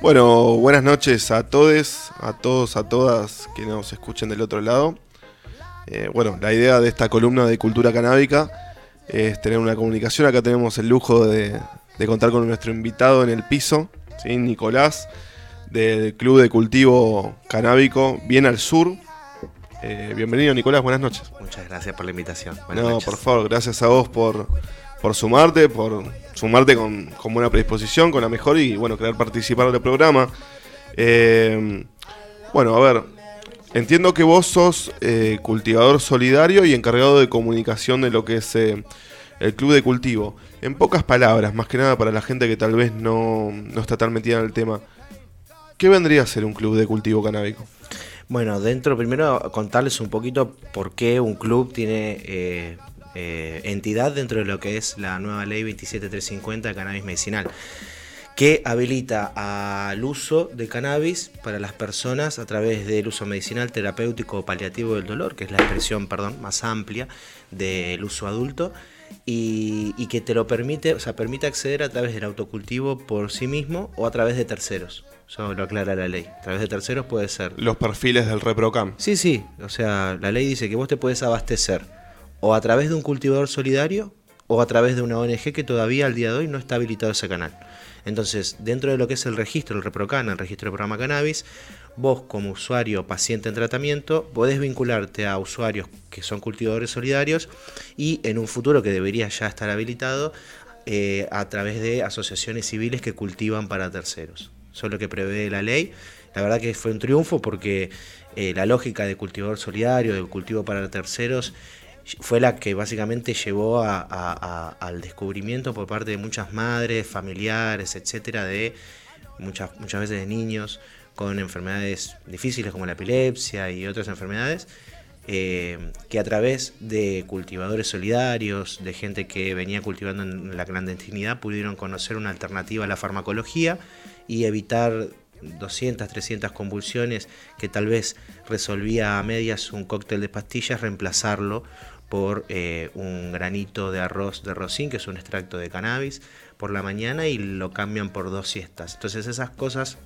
Bueno, buenas noches a todos, a todos, a todas que nos escuchen del otro lado. Eh, bueno, la idea de esta columna de cultura canábica es tener una comunicación. Acá tenemos el lujo de, contar con nuestro invitado en el piso, ¿sí? Nicolás, del Club de Cultivo Canábico, bien al sur. Eh, bienvenido Nicolás, buenas noches. Muchas gracias por la invitación. no, por favor, gracias a vos por, por sumarte, por sumarte con, con, buena predisposición, con la mejor y bueno, querer participar del programa. Eh, bueno, a ver, entiendo que vos sos eh, cultivador solidario y encargado de comunicación de lo que es eh, el club de cultivo. En pocas palabras, más que nada para la gente que tal vez no, no está tan metida en el tema, ¿qué vendría a ser un club de cultivo canábico? Bueno, dentro primero contarles un poquito por qué un club tiene eh, entidad dentro de lo que es la nueva ley 27350 de cannabis medicinal, que habilita al uso de cannabis para las personas a través del uso medicinal, terapéutico o paliativo del dolor, que es la expresión perdón, más amplia del uso adulto. Y, que te lo permite, o sea, permite acceder a través del autocultivo por sí mismo o a través de terceros. Eso lo aclara la ley. A través de terceros puede ser. Los perfiles del ReproCam. Sí, sí. O sea, la ley dice que vos te puedes abastecer o a través de un cultivador solidario o a través de una ONG que todavía al día de hoy no está habilitado ese canal. Entonces, dentro de lo que es el registro, el ReproCan, el registro de programa cannabis, vos como usuario paciente en tratamiento podés vincularte a usuarios que son cultivadores solidarios y en un futuro que debería ya estar habilitado eh, a través de asociaciones civiles que cultivan para terceros. Eso es lo que prevé la ley. La verdad que fue un triunfo porque eh, la lógica de cultivador solidario, de cultivo para terceros, fue la que básicamente llevó al descubrimiento por parte de muchas madres, familiares, etcétera, de muchas, muchas veces de niños con enfermedades difíciles como la epilepsia y otras enfermedades, eh, que a través de cultivadores solidarios, de gente que venía cultivando en la clandestinidad, pudieron conocer una alternativa a la farmacología y evitar 200, 300 convulsiones que tal vez resolvía a medias un cóctel de pastillas, reemplazarlo por eh, un granito de arroz de rocín, que es un extracto de cannabis, por la mañana y lo cambian por dos siestas. Entonces esas cosas...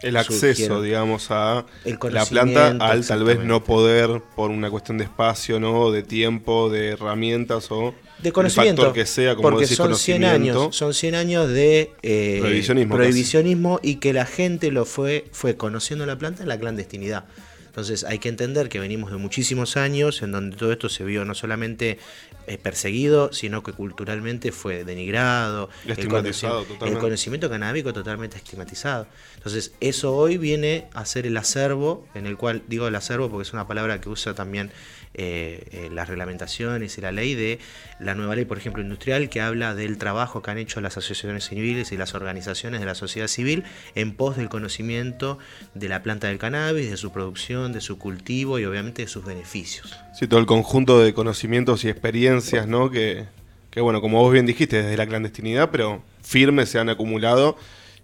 El acceso, digamos, a la planta al tal vez no poder por una cuestión de espacio, ¿no? de tiempo, de herramientas o de conocimiento que sea, como porque son 100 años, son 100 años de eh, prohibicionismo, prohibicionismo y que la gente lo fue fue conociendo la planta en la clandestinidad. Entonces hay que entender que venimos de muchísimos años en donde todo esto se vio no solamente eh, perseguido, sino que culturalmente fue denigrado, el, conocimiento, el conocimiento canábico totalmente estigmatizado. Entonces eso hoy viene a ser el acervo, en el cual digo el acervo porque es una palabra que usa también eh, eh, las reglamentaciones y la ley de la nueva ley, por ejemplo, industrial, que habla del trabajo que han hecho las asociaciones civiles y las organizaciones de la sociedad civil en pos del conocimiento de la planta del cannabis, de su producción, de su cultivo y obviamente de sus beneficios. Sí, todo el conjunto de conocimientos y experiencias, ¿no? Que, que bueno, como vos bien dijiste, desde la clandestinidad, pero firmes se han acumulado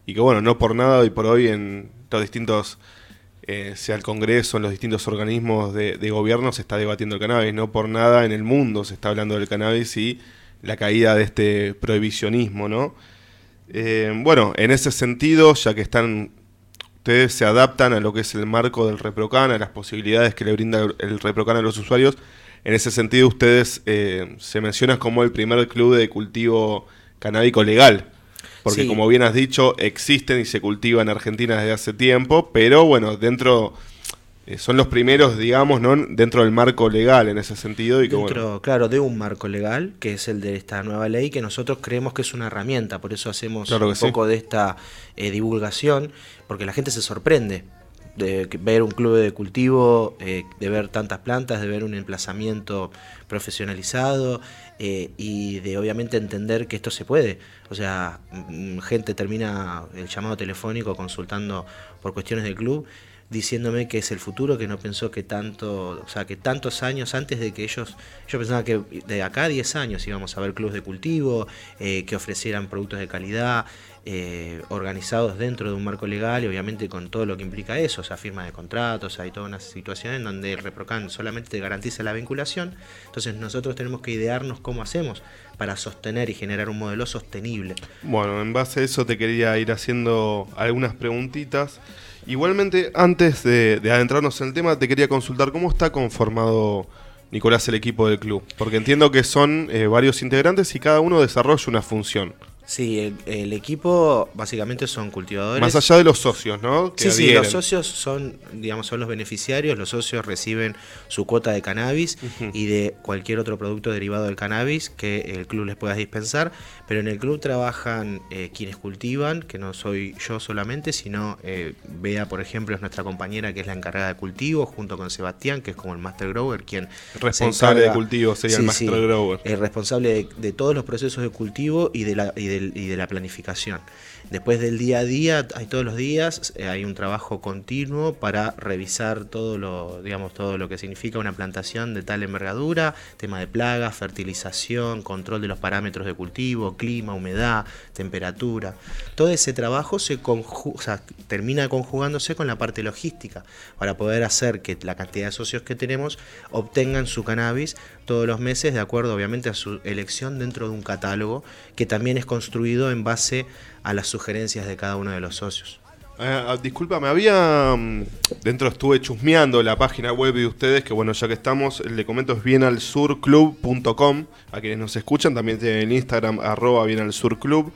y que bueno, no por nada hoy por hoy en los distintos eh, sea el Congreso, en los distintos organismos de, gobierno, se está debatiendo el cannabis. No por nada en el mundo se está hablando del cannabis y la caída de este prohibicionismo, ¿no? Eh, bueno, en ese sentido, ya que están ustedes se adaptan a lo que es el marco del ReproCan, a las posibilidades que le brinda el ReproCan a los usuarios. En ese sentido, ustedes eh, se mencionan como el primer club de cultivo canábico legal. Porque como bien has dicho, existen y se cultivan en Argentina desde hace tiempo, pero bueno, dentro eh, son los primeros, digamos, ¿no? dentro del marco legal en ese sentido. Y dentro, claro, de un marco legal, que es el de esta nueva ley, que nosotros creemos que es una herramienta, por eso hacemos un poco de esta eh, divulgación, porque la gente se sorprende de ver un club de cultivo, eh, de ver tantas plantas, de ver un emplazamiento profesionalizado eh, y de obviamente entender que esto se puede. O sea, mm, gente termina el llamado telefónico consultando por cuestiones del club diciéndome que es el futuro, que no pensó que tanto, o sea, que tantos años antes de que ellos, yo pensaba que de acá a 10 años íbamos a ver clubes de cultivo, eh, que ofrecieran productos de calidad, eh, organizados dentro de un marco legal y obviamente con todo lo que implica eso, o sea, firma de contratos, hay toda una situación en donde el ReproCan solamente te garantiza la vinculación, entonces nosotros tenemos que idearnos cómo hacemos para sostener y generar un modelo sostenible. Bueno, en base a eso te quería ir haciendo algunas preguntitas. Igualmente, antes de, adentrarnos en el tema, te quería consultar cómo está conformado Nicolás el equipo del club. Porque entiendo que son eh, varios integrantes y cada uno desarrolla una función. Sí, el, equipo básicamente son cultivadores. Más allá de los socios, ¿no? sí, sí, los socios son, digamos, son los beneficiarios. Los socios reciben su cuota de cannabis y de cualquier otro producto derivado del cannabis que el club les pueda dispensar. Pero en el club trabajan eh, quienes cultivan, que no soy yo solamente, sino eh, Bea, por ejemplo, es nuestra compañera que es la encargada de cultivo, junto con Sebastián, que es como el Master Grower, quien. Responsable de cultivo sería el Master Grower. El responsable de, todos los procesos de cultivo y de la y de la planificación. Después del día a día, hay todos los días, eh, hay un trabajo continuo para revisar todo lo, digamos, todo lo que significa una plantación de tal envergadura, tema de plagas, fertilización, control de los parámetros de cultivo, clima, humedad, temperatura. Todo ese trabajo se termina conjugándose con la parte logística para poder hacer que la cantidad de socios que tenemos obtengan su cannabis todos los meses de acuerdo obviamente a su elección dentro de un catálogo que también es construido en base a las sugerencias de cada uno de los socios. Eh, disculpa, me había. Mm, dentro estuve chusmeando la página web de ustedes, que bueno, ya que estamos, le comento es bienalsurclub.com. A quienes nos escuchan, también tienen el Instagram, arroba bienalsurclub.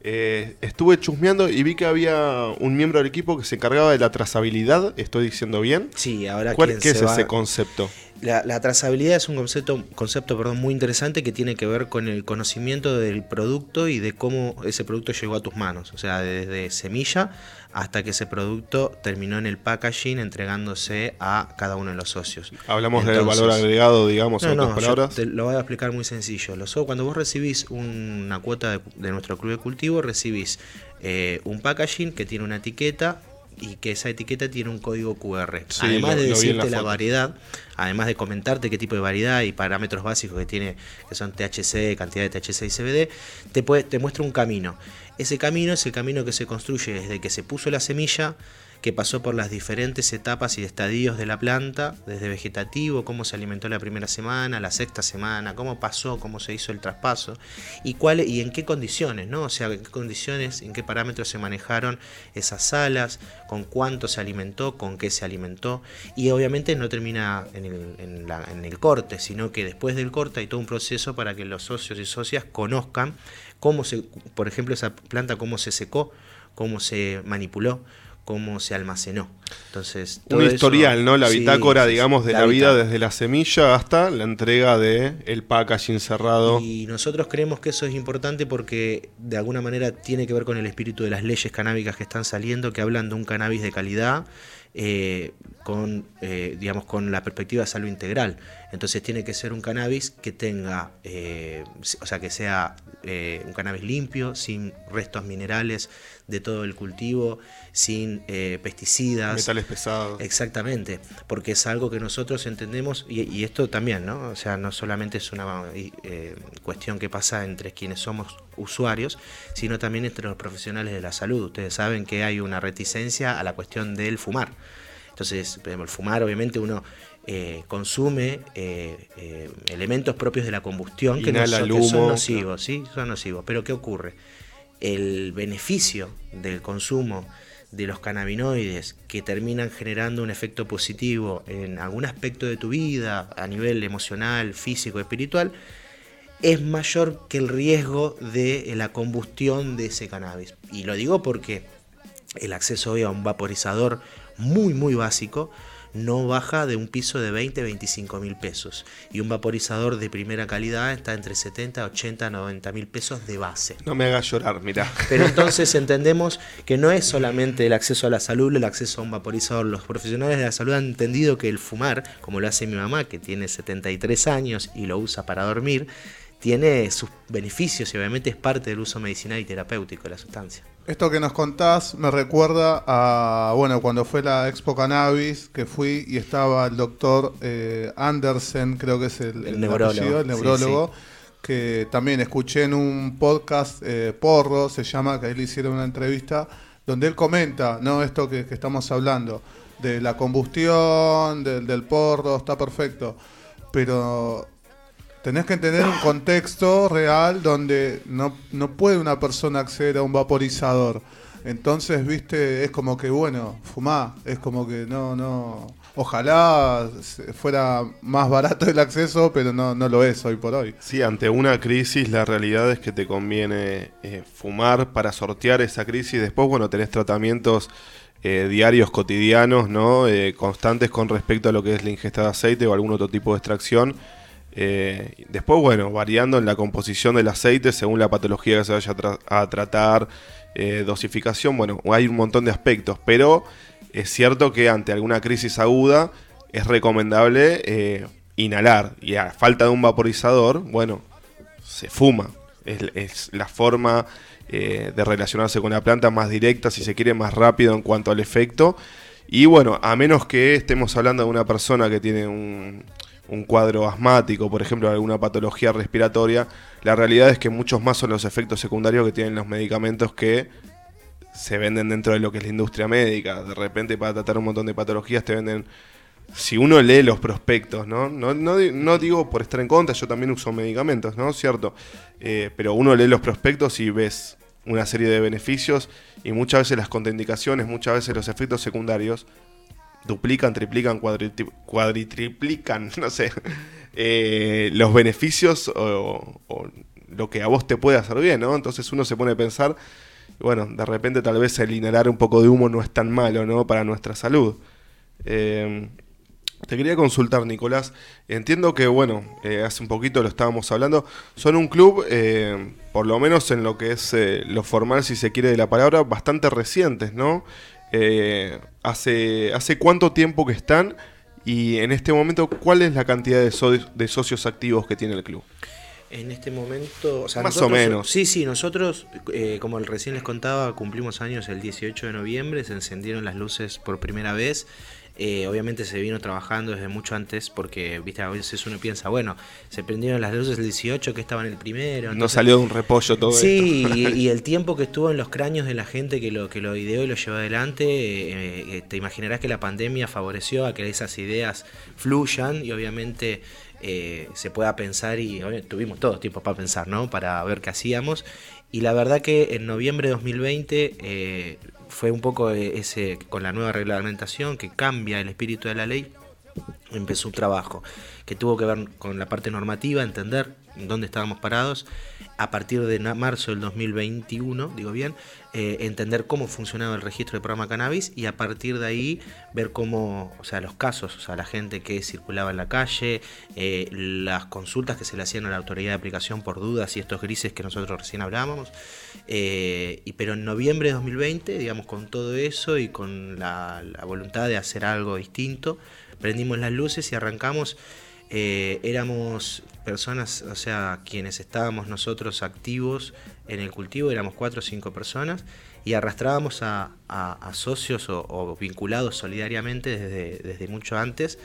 Eh, estuve chusmeando y vi que había un miembro del equipo que se encargaba de la trazabilidad. ¿Estoy diciendo bien? Sí, ahora ¿Cuál, ¿Qué es ese concepto? La, trazabilidad es un concepto, concepto perdón, muy interesante que tiene que ver con el conocimiento del producto y de cómo ese producto llegó a tus manos. O sea, desde semilla hasta que ese producto terminó en el packaging entregándose a cada uno de los socios. Hablamos del valor agregado, digamos, en otras palabras. te lo voy a explicar muy sencillo. cuando vos recibís una cuota de, nuestro club de cultivo, recibís eh, un packaging que tiene una etiqueta y que esa etiqueta tiene un código QR. además de decirte la, variedad, además de comentarte qué tipo de variedad y parámetros básicos que tiene, que son THC, cantidad de THC y CBD, te, puede, te muestra un camino. Ese camino es el camino que se construye desde que se puso la semilla que pasó por las diferentes etapas y estadios de la planta, desde vegetativo, cómo se alimentó la primera semana, la sexta semana, cómo pasó, cómo se hizo el traspaso y cuál y en qué condiciones, ¿no? O sea, en qué condiciones, en qué parámetros se manejaron esas salas, con cuánto se alimentó, con qué se alimentó y obviamente no termina en el, en el corte, sino que después del corte hay todo un proceso para que los socios y socias conozcan cómo se, por ejemplo, esa planta cómo se secó, cómo se manipuló, cómo se almacenó. Entonces, un historial, ¿no? La bitácora, digamos, de la, vida desde la semilla hasta la entrega de el packaging cerrado. Y nosotros creemos que eso es importante porque de alguna manera tiene que ver con el espíritu de las leyes canábicas que están saliendo, que hablan de un cannabis de calidad, eh, con, eh, digamos, con la perspectiva de salud integral. Entonces tiene que ser un cannabis que tenga, eh, o sea, que sea un cannabis limpio, sin restos minerales de todo el cultivo, sin pesticidas. Metales pesados. Exactamente, porque es algo que nosotros entendemos, y, esto también, ¿no? O sea, no solamente es una cuestión que pasa entre quienes somos usuarios, sino también entre los profesionales de la salud. Ustedes saben que hay una reticencia a la cuestión del fumar. Entonces, el fumar, obviamente, uno eh, consume eh, eh, elementos propios de la combustión que, no son, nocivos, ¿sí? Son nocivos. Pero ¿qué ocurre? El beneficio del consumo de los cannabinoides que terminan generando un efecto positivo en algún aspecto de tu vida, a nivel emocional, físico, espiritual, es mayor que el riesgo de la combustión de ese cannabis. Y lo digo porque el acceso a un vaporizador muy, muy básico, no baja de un piso de 20, 25 mil pesos. Y un vaporizador de primera calidad está entre 70, 80, 90 mil pesos de base. No me hagas llorar, mira. Pero entonces entendemos que no es solamente el acceso a la salud, el acceso a un vaporizador. Los profesionales de la salud han entendido que el fumar, como lo hace mi mamá, que tiene 73 años y lo usa para dormir, tiene sus beneficios y obviamente es parte del uso medicinal y terapéutico de la sustancia. Esto que nos contás me recuerda a, bueno, cuando fue la Expo Cannabis, que fui y estaba el doctor eh, Andersen, creo que es el, neurólogo, el neurólogo que también escuché en un podcast, eh, Porro se llama, que ahí le hicieron una entrevista, donde él comenta, ¿no? Esto que, estamos hablando, de la combustión, del, del porro, está perfecto, pero tenés que tener un contexto real donde no, no puede una persona acceder a un vaporizador. Entonces, viste, es como que, bueno, fumá, es como que no, no. Ojalá fuera más barato el acceso, pero no, no lo es hoy por hoy. Sí, ante una crisis la realidad es que te conviene eh, fumar para sortear esa crisis. Después, bueno, tenés tratamientos eh, diarios, cotidianos, ¿no? Eh, constantes con respecto a lo que es la ingesta de aceite o algún otro tipo de extracción eh, después, bueno, variando en la composición del aceite según la patología que se vaya a, tratar, eh, dosificación, bueno, hay un montón de aspectos, pero es cierto que ante alguna crisis aguda es recomendable eh, inhalar y a falta de un vaporizador, bueno, se fuma. Es, la forma de relacionarse con la planta más directa, si se quiere, más rápido en cuanto al efecto. Y bueno, a menos que estemos hablando de una persona que tiene un, un cuadro asmático, por ejemplo, alguna patología respiratoria, la realidad es que muchos más son los efectos secundarios que tienen los medicamentos que se venden dentro de lo que es la industria médica. De repente para tratar un montón de patologías te venden... Si uno lee los prospectos, ¿no? No, no, digo por estar en contra, yo también uso medicamentos, ¿no? Cierto. Eh, pero uno lee los prospectos y ves una serie de beneficios y muchas veces las contraindicaciones, muchas veces los efectos secundarios duplican, triplican, cuadritriplican, no sé, eh, los beneficios o, lo que a vos te puede hacer bien, ¿no? Entonces uno se pone a pensar, bueno, de repente tal vez el inhalar un poco de humo no es tan malo, ¿no? Para nuestra salud. Eh, te quería consultar, Nicolás. Entiendo que, bueno, eh, hace un poquito lo estábamos hablando. Son un club, por lo menos en lo que es lo formal, si se quiere, de la palabra, bastante recientes, ¿no? Eh, hace, ¿Hace cuánto tiempo que están? Y en este momento, ¿cuál es la cantidad de, socios activos que tiene el club? En este momento, más o menos. Sí, sí, nosotros, eh, como recién les contaba, cumplimos años el 18 de noviembre, se encendieron las luces por primera vez eh, obviamente se vino trabajando desde mucho antes porque, viste, a veces uno piensa, bueno, se prendieron las luces el 18 que estaba en el primero. no salió de un repollo todo sí, esto. Sí, y, el tiempo que estuvo en los cráneos de la gente que lo, que lo ideó y lo llevó adelante, eh, eh, te imaginarás que la pandemia favoreció a que esas ideas fluyan y obviamente se pueda pensar y tuvimos todo tiempo para pensar, ¿no? Para ver qué hacíamos. Y la verdad que en noviembre de 2020 fue un poco ese, con la nueva reglamentación que cambia el espíritu de la ley, empezó un trabajo que tuvo que ver con la parte normativa, entender dónde estábamos parados, a partir de marzo del 2021, digo bien, eh, entender cómo funcionaba el registro de programa cannabis y a partir de ahí ver cómo, o sea, los casos, o sea, la gente que circulaba en la calle, eh, las consultas que se le hacían a la autoridad de aplicación por dudas y estos grises que nosotros recién hablábamos. Eh, y, pero en noviembre de 2020, digamos, con todo eso y con la, la voluntad de hacer algo distinto, prendimos las luces y arrancamos eh, éramos personas, o sea, quienes estábamos nosotros activos en el cultivo, éramos cuatro o cinco personas y arrastrábamos a, socios o, vinculados solidariamente desde, desde mucho antes.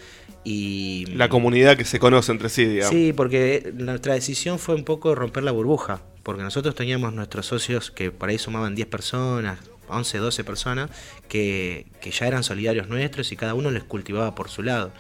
Y, la comunidad que se conoce entre sí, digamos. Sí, porque nuestra decisión fue un poco romper la burbuja, porque nosotros teníamos nuestros socios que por ahí sumaban 10 personas, 11, 12 personas, que, que ya eran solidarios nuestros y cada uno les cultivaba por su lado.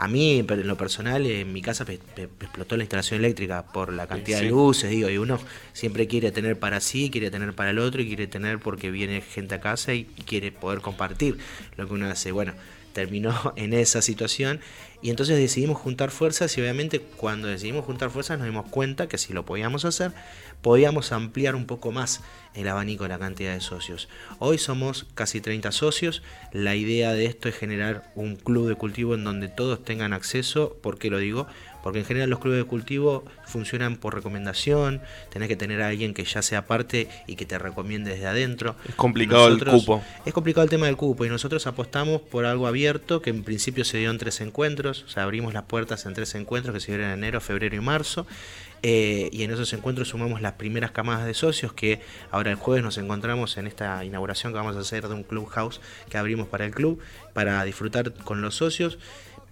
A mí, en lo personal, en mi casa explotó la instalación eléctrica por la cantidad de luces, digo, y uno siempre quiere tener para sí, quiere tener para el otro y quiere tener porque viene gente a casa y quiere poder compartir lo que uno hace. Bueno, terminó en esa situación y entonces decidimos juntar fuerzas y obviamente cuando decidimos juntar fuerzas nos dimos cuenta que si lo podíamos hacer, podíamos ampliar un poco más el abanico de la cantidad de socios. Hoy somos casi 30 socios. La idea de esto es generar un club de cultivo en donde todos tengan acceso. ¿Por qué lo digo? Porque en general los clubes de cultivo funcionan por recomendación, tenés que tener a alguien que ya sea parte y que te recomiende desde adentro. Es complicado el cupo. Es complicado el tema del cupo y nosotros apostamos por algo abierto que en principio se dio en tres encuentros, o sea, abrimos las puertas en tres encuentros que se dieron en enero, febrero y marzo Eh, y en esos encuentros sumamos las primeras camadas de socios que ahora el jueves nos encontramos en esta inauguración que vamos a hacer de un clubhouse que abrimos para el club, para disfrutar con los socios,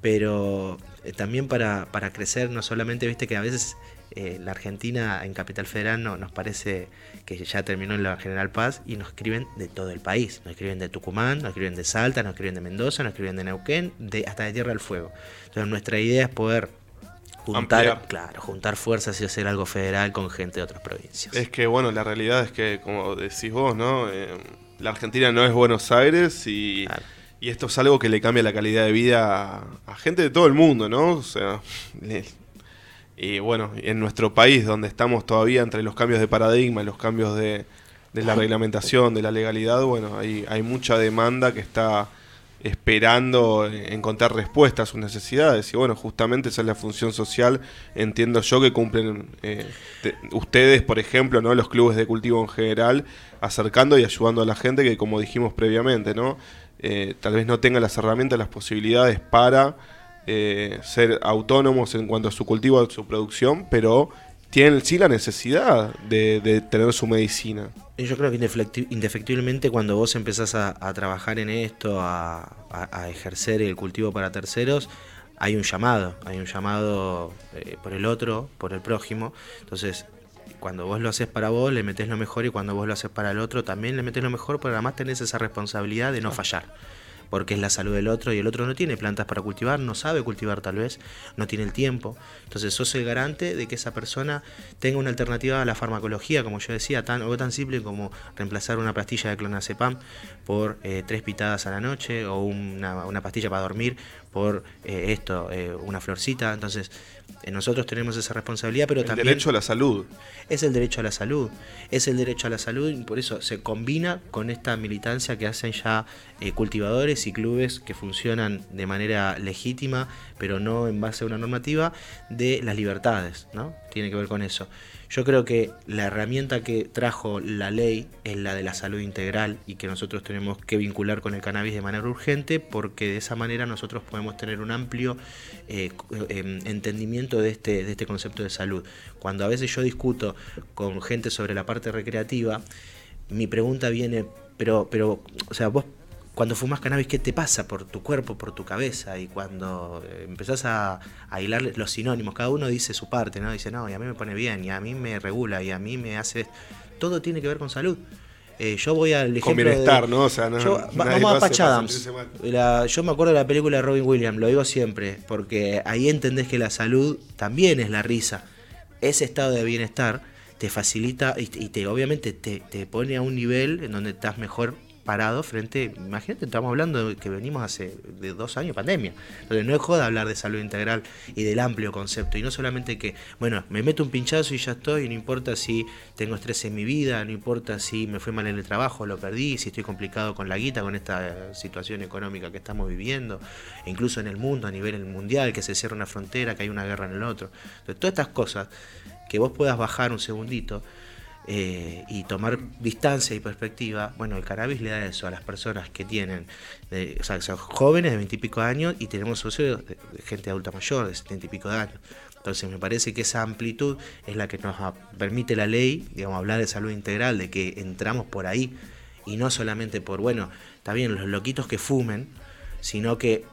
pero eh, también para, para crecer, no solamente, viste que a veces eh, la Argentina en Capital Federal no, nos parece que ya terminó en la General Paz y nos escriben de todo el país. Nos escriben de Tucumán, nos escriben de Salta, nos escriben de Mendoza, nos escriben de Neuquén, de, hasta de Tierra del Fuego. Entonces nuestra idea es poder juntar, claro, juntar fuerzas y hacer algo federal con gente de otras provincias. Es que bueno, la realidad es que, como decís vos, ¿no? Eh, la Argentina no es Buenos Aires y, y, esto es algo que le cambia la calidad de vida a, gente de todo el mundo, ¿no? O sea, y bueno, en nuestro país, donde estamos todavía entre los cambios de paradigma, los cambios de, de la reglamentación, de la legalidad, bueno, hay, hay mucha demanda que está esperando encontrar respuestas a sus necesidades. Y bueno, justamente esa es la función social, entiendo yo, que cumplen eh, ustedes, por ejemplo, ¿no? los clubes de cultivo en general, acercando y ayudando a la gente que, como dijimos previamente, ¿no? Eh, tal vez no tenga las herramientas, las posibilidades para eh, ser autónomos en cuanto a su cultivo, a su producción, pero tienen sí la necesidad de, tener su medicina. Yo creo que indefectiblemente cuando vos empezás a, trabajar en esto, a, ejercer el cultivo para terceros, hay un llamado, hay un llamado eh, por el otro, por el prójimo. Entonces, cuando vos lo haces para vos, le metés lo mejor y cuando vos lo haces para el otro, también le metés lo mejor, pero además tenés esa responsabilidad de no fallar porque es la salud del otro y el otro no tiene plantas para cultivar, no sabe cultivar tal vez, no tiene el tiempo. Entonces sos el garante de que esa persona tenga una alternativa a la farmacología, como yo decía, tan, algo tan simple como reemplazar una pastilla de clonazepam por eh, tres pitadas a la noche o una, una pastilla para dormir por eh, esto, eh, una florcita. Entonces, eh, nosotros tenemos esa responsabilidad, pero también... El derecho a la salud. Es el derecho a la salud. Es el derecho a la salud y por eso se combina con esta militancia que hacen ya cultivadores y clubes que funcionan de manera legítima, pero no en base a una normativa, de las libertades, ¿no? Tiene que ver con eso. Yo creo que la herramienta que trajo la ley es la de la salud integral y que nosotros tenemos que vincular con el cannabis de manera urgente porque de esa manera nosotros podemos tener un amplio eh, em, entendimiento de este, de este concepto de salud. Cuando a veces yo discuto con gente sobre la parte recreativa, mi pregunta viene, pero, pero, o sea, vos cuando fumas cannabis, ¿qué te pasa por tu cuerpo, por tu cabeza? Y cuando eh, empezás a, hilar los sinónimos, cada uno dice su parte, ¿no? Dice, no, y a mí me pone bien, y a mí me regula, y a mí me hace... Todo tiene que ver con salud. Eh, yo voy al ejemplo Con bienestar, ¿no? O sea, no, vamos a Patch Adams. yo me acuerdo de la película de Robin Williams, lo digo siempre, porque ahí entendés que la salud también es la risa. Ese estado de bienestar te facilita y, te obviamente te, te pone a un nivel en donde estás mejor parado frente, imagínate, estamos hablando que venimos hace de dos años pandemia. Entonces no es joda hablar de salud integral y del amplio concepto. Y no solamente que, bueno, me meto un pinchazo y ya estoy, no importa si tengo estrés en mi vida, no importa si me fue mal en el trabajo, lo perdí, si estoy complicado con la guita, con esta situación económica que estamos viviendo, e incluso en el mundo, a nivel mundial, que se cierra una frontera, que hay una guerra en el otro. Entonces todas estas cosas que vos puedas bajar un segundito eh, y tomar distancia y perspectiva, bueno, el cannabis le da eso a las personas que tienen, o sea, son jóvenes de veintipico años y tenemos socios de, gente adulta mayor de setenta y pico de años. Entonces me parece que esa amplitud es la que nos permite la ley, digamos, hablar de salud integral, de que entramos por ahí y no solamente por, bueno, está bien, los loquitos que fumen, sino que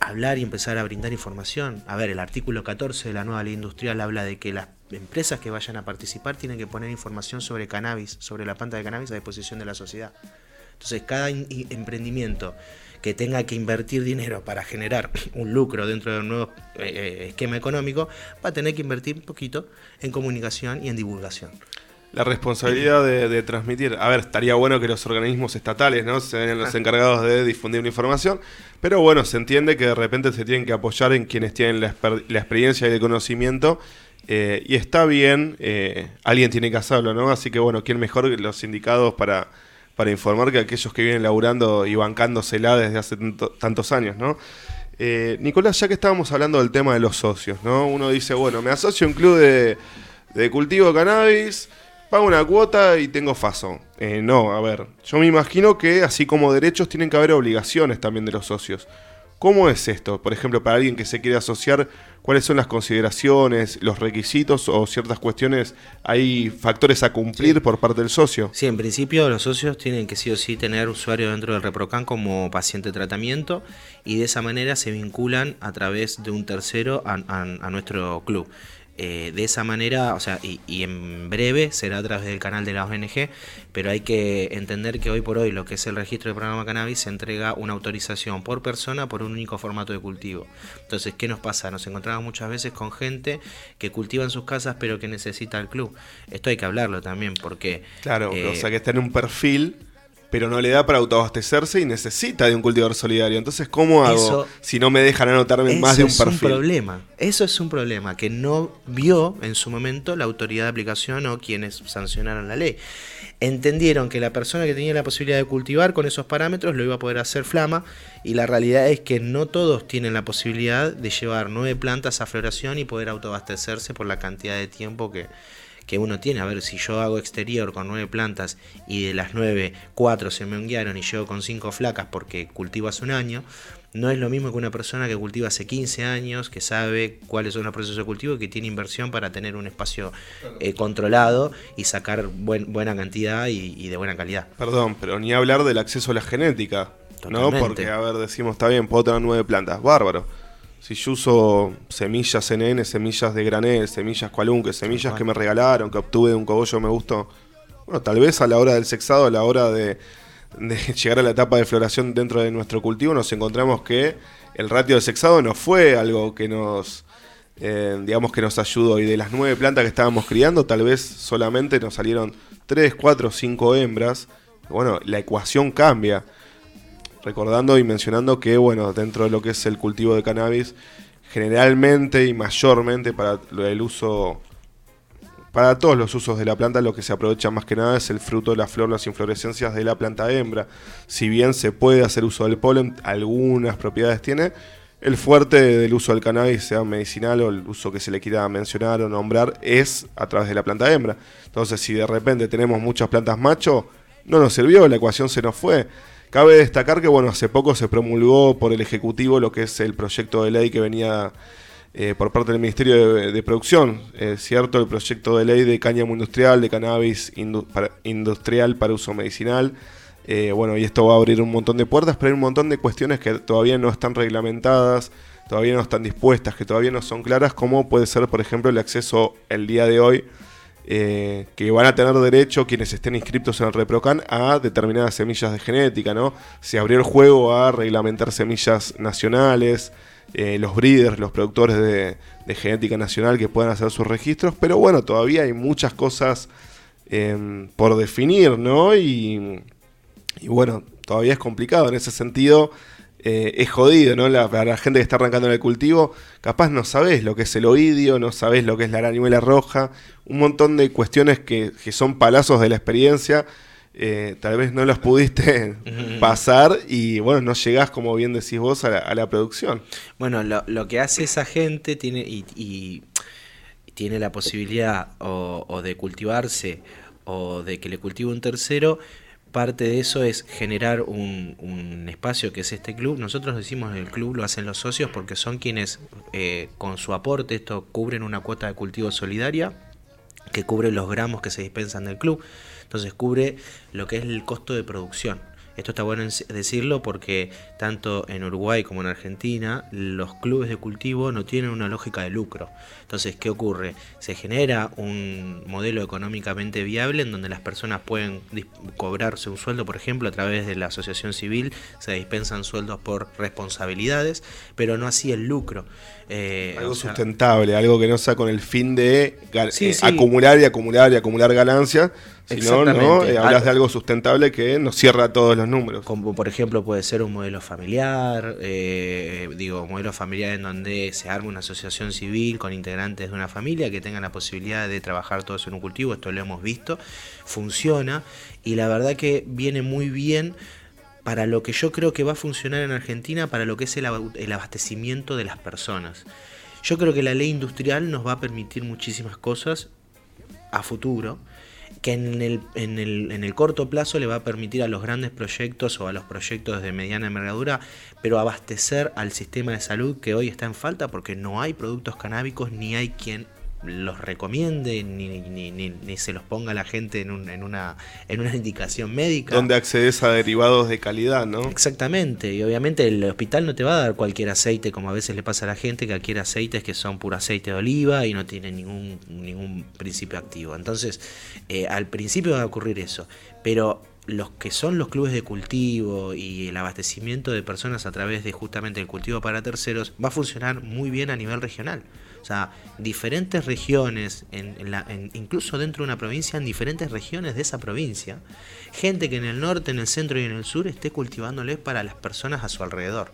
hablar y empezar a brindar información. A ver, el artículo 14 de la nueva ley industrial habla de que las empresas que vayan a participar tienen que poner información sobre cannabis, sobre la planta de cannabis a disposición de la sociedad. Entonces, cada emprendimiento que tenga que invertir dinero para generar un lucro dentro de un nuevo eh, eh, esquema económico, va a tener que invertir un poquito en comunicación y en divulgación. La responsabilidad de, transmitir. A ver, estaría bueno que los organismos estatales ¿no? se ven los ah. encargados de difundir la información, pero bueno, se entiende que de repente se tienen que apoyar en quienes tienen la, la experiencia y el conocimiento eh, y está bien, eh, alguien tiene que hacerlo, ¿no? Así que bueno, ¿quién mejor que los sindicados para, para informar que aquellos que vienen laburando y bancándosela desde hace tantos años, ¿no? Eh, Nicolás, ya que estábamos hablando del tema de los socios, ¿no? Uno dice, bueno, me asocio a un club de, de cultivo de cannabis, pago una cuota y tengo faso. no, a ver, yo me imagino que así como derechos tienen que haber obligaciones también de los socios. ¿Cómo es esto? Por ejemplo, para alguien que se quiere asociar, ¿cuáles son las consideraciones, los requisitos o ciertas cuestiones? ¿Hay factores a cumplir por parte del socio? Sí, en principio los socios tienen que sí o sí tener usuario dentro del ReproCan como paciente de tratamiento y de esa manera se vinculan a través de un tercero a, a nuestro club. Eh, de esa manera, o sea, y, en breve será a través del canal de la ONG, pero hay que entender que hoy por hoy lo que es el registro del programa cannabis se entrega una autorización por persona por un único formato de cultivo. Entonces, ¿qué nos pasa? Nos encontramos muchas veces con gente que cultiva en sus casas pero que necesita el club. Esto hay que hablarlo también porque... Claro, o eh, sea que está en un perfil pero no le da para autoabastecerse y necesita de un cultivador solidario. Entonces, ¿cómo hago si no me dejan anotarme más de un perfil? Eso es un problema. Eso es un problema que no vio en su momento la autoridad de aplicación o quienes sancionaron la ley. Entendieron que la persona que tenía la posibilidad de cultivar con esos parámetros lo iba a poder hacer flama y la realidad es que no todos tienen la posibilidad de llevar nueve plantas a floración y poder autoabastecerse por la cantidad de tiempo que, que uno tiene. A ver, si yo hago exterior con nueve plantas y de las nueve, cuatro se me honguearon y llego con cinco flacas porque cultivo hace un año, no es lo mismo que una persona que cultiva hace 15 años, que sabe cuáles son los procesos de cultivo y que tiene inversión para tener un espacio eh, controlado y sacar buena cantidad y, de buena calidad. Perdón, pero ni hablar del acceso a la genética. ¿no? Porque, a ver, decimos, está bien, puedo tener nueve plantas, bárbaro si yo uso semillas NN, semillas de granel, semillas cualunque, semillas que me regalaron, que obtuve de un cogollo me gustó, bueno, tal vez a la hora del sexado, a la hora de, llegar a la etapa de floración dentro de nuestro cultivo, nos encontramos que el ratio de sexado no fue algo que nos, eh, digamos que nos ayudó. Y de las nueve plantas que estábamos criando, tal vez solamente nos salieron tres, cuatro, cinco hembras. Bueno, la ecuación cambia recordando y mencionando que, bueno, dentro de lo que es el cultivo de cannabis, generalmente y mayormente para el uso, para todos los usos de la planta, lo que se aprovecha más que nada es el fruto la flor, las inflorescencias de la planta hembra. Si bien se puede hacer uso del polen, algunas propiedades tiene. El fuerte del uso del cannabis, sea medicinal o el uso que se le quiera mencionar o nombrar, es a través de la planta hembra. Entonces, si de repente tenemos muchas plantas macho, no nos sirvió, la ecuación se nos fue. Cabe destacar que bueno, hace poco se promulgó por el Ejecutivo lo que es el proyecto de ley que venía eh, por parte del Ministerio de, Producción, cierto, el proyecto de ley de cáñamo industrial, de cannabis industrial para uso medicinal. Eh, bueno, y esto va a abrir un montón de puertas, pero hay un montón de cuestiones que todavía no están reglamentadas, todavía no están dispuestas, que todavía no son claras, como puede ser, por ejemplo, el acceso el día de hoy eh, que van a tener derecho quienes estén inscritos en el ReproCan a determinadas semillas de genética, ¿no? Se abrió el juego a reglamentar semillas nacionales, eh, los breeders, los productores de, genética nacional que puedan hacer sus registros, pero bueno, todavía hay muchas cosas em, por definir, ¿no? Y, y bueno, todavía es complicado en ese sentido. Eh, es jodido, ¿no? para la gente que está arrancando en el cultivo, capaz no sabes lo que es el oidio, no sabes lo que es la arañuela roja, un montón de cuestiones que, son palazos de la experiencia. Eh, tal vez no los pudiste pasar y bueno, no llegás, como bien decís vos, a la, producción. Bueno, lo, que hace esa gente tiene y, tiene la posibilidad o, de cultivarse o de que le cultive un tercero, parte de eso es generar un, espacio que es este club. Nosotros decimos el club lo hacen los socios porque son quienes eh, con su aporte esto cubren una cuota de cultivo solidaria que cubre los gramos que se dispensan del club. Entonces cubre lo que es el costo de producción. Esto está bueno decirlo porque tanto en Uruguay como en Argentina los clubes de cultivo no tienen una lógica de lucro. Entonces, ¿qué ocurre? Se genera un modelo económicamente viable en donde las personas pueden cobrarse un sueldo, por ejemplo, a través de la asociación civil, se dispensan sueldos por responsabilidades, pero no así el lucro. Eh, algo sustentable, algo que no sea con el fin de eh, acumular y acumular y acumular ganancias, sino ¿no? Eh, hablas de algo sustentable que nos cierra todos los números. Como por ejemplo puede ser un modelo familiar, digo, modelo familiar en donde se arma una asociación civil con integrantes de una familia que tengan la posibilidad de trabajar todos en un cultivo, esto lo hemos visto, funciona y la verdad que viene muy bien para lo que yo creo que va a funcionar en Argentina, para lo que es el, abastecimiento de las personas. Yo creo que la ley industrial nos va a permitir muchísimas cosas a futuro. que en el, en, el, corto plazo le va a permitir a los grandes proyectos o a los proyectos de mediana envergadura, pero abastecer al sistema de salud que hoy está en falta porque no hay productos canábicos ni hay quien los recomiende ni, ni, ni, se los ponga la gente en, un, en, una, en una indicación médica. Donde accedes a derivados de calidad, ¿no? Exactamente, y obviamente el hospital no te va a dar cualquier aceite, como a veces le pasa a la gente que adquiere aceites que son puro aceite de oliva y no tienen ningún, ningún principio activo. Entonces, eh, al principio va a ocurrir eso, pero los que son los clubes de cultivo y el abastecimiento de personas a través de justamente el cultivo para terceros va a funcionar muy bien a nivel regional. O sea, diferentes regiones, en, la, incluso dentro de una provincia, en diferentes regiones de esa provincia, gente que en el norte, en el centro y en el sur esté cultivándoles para las personas a su alrededor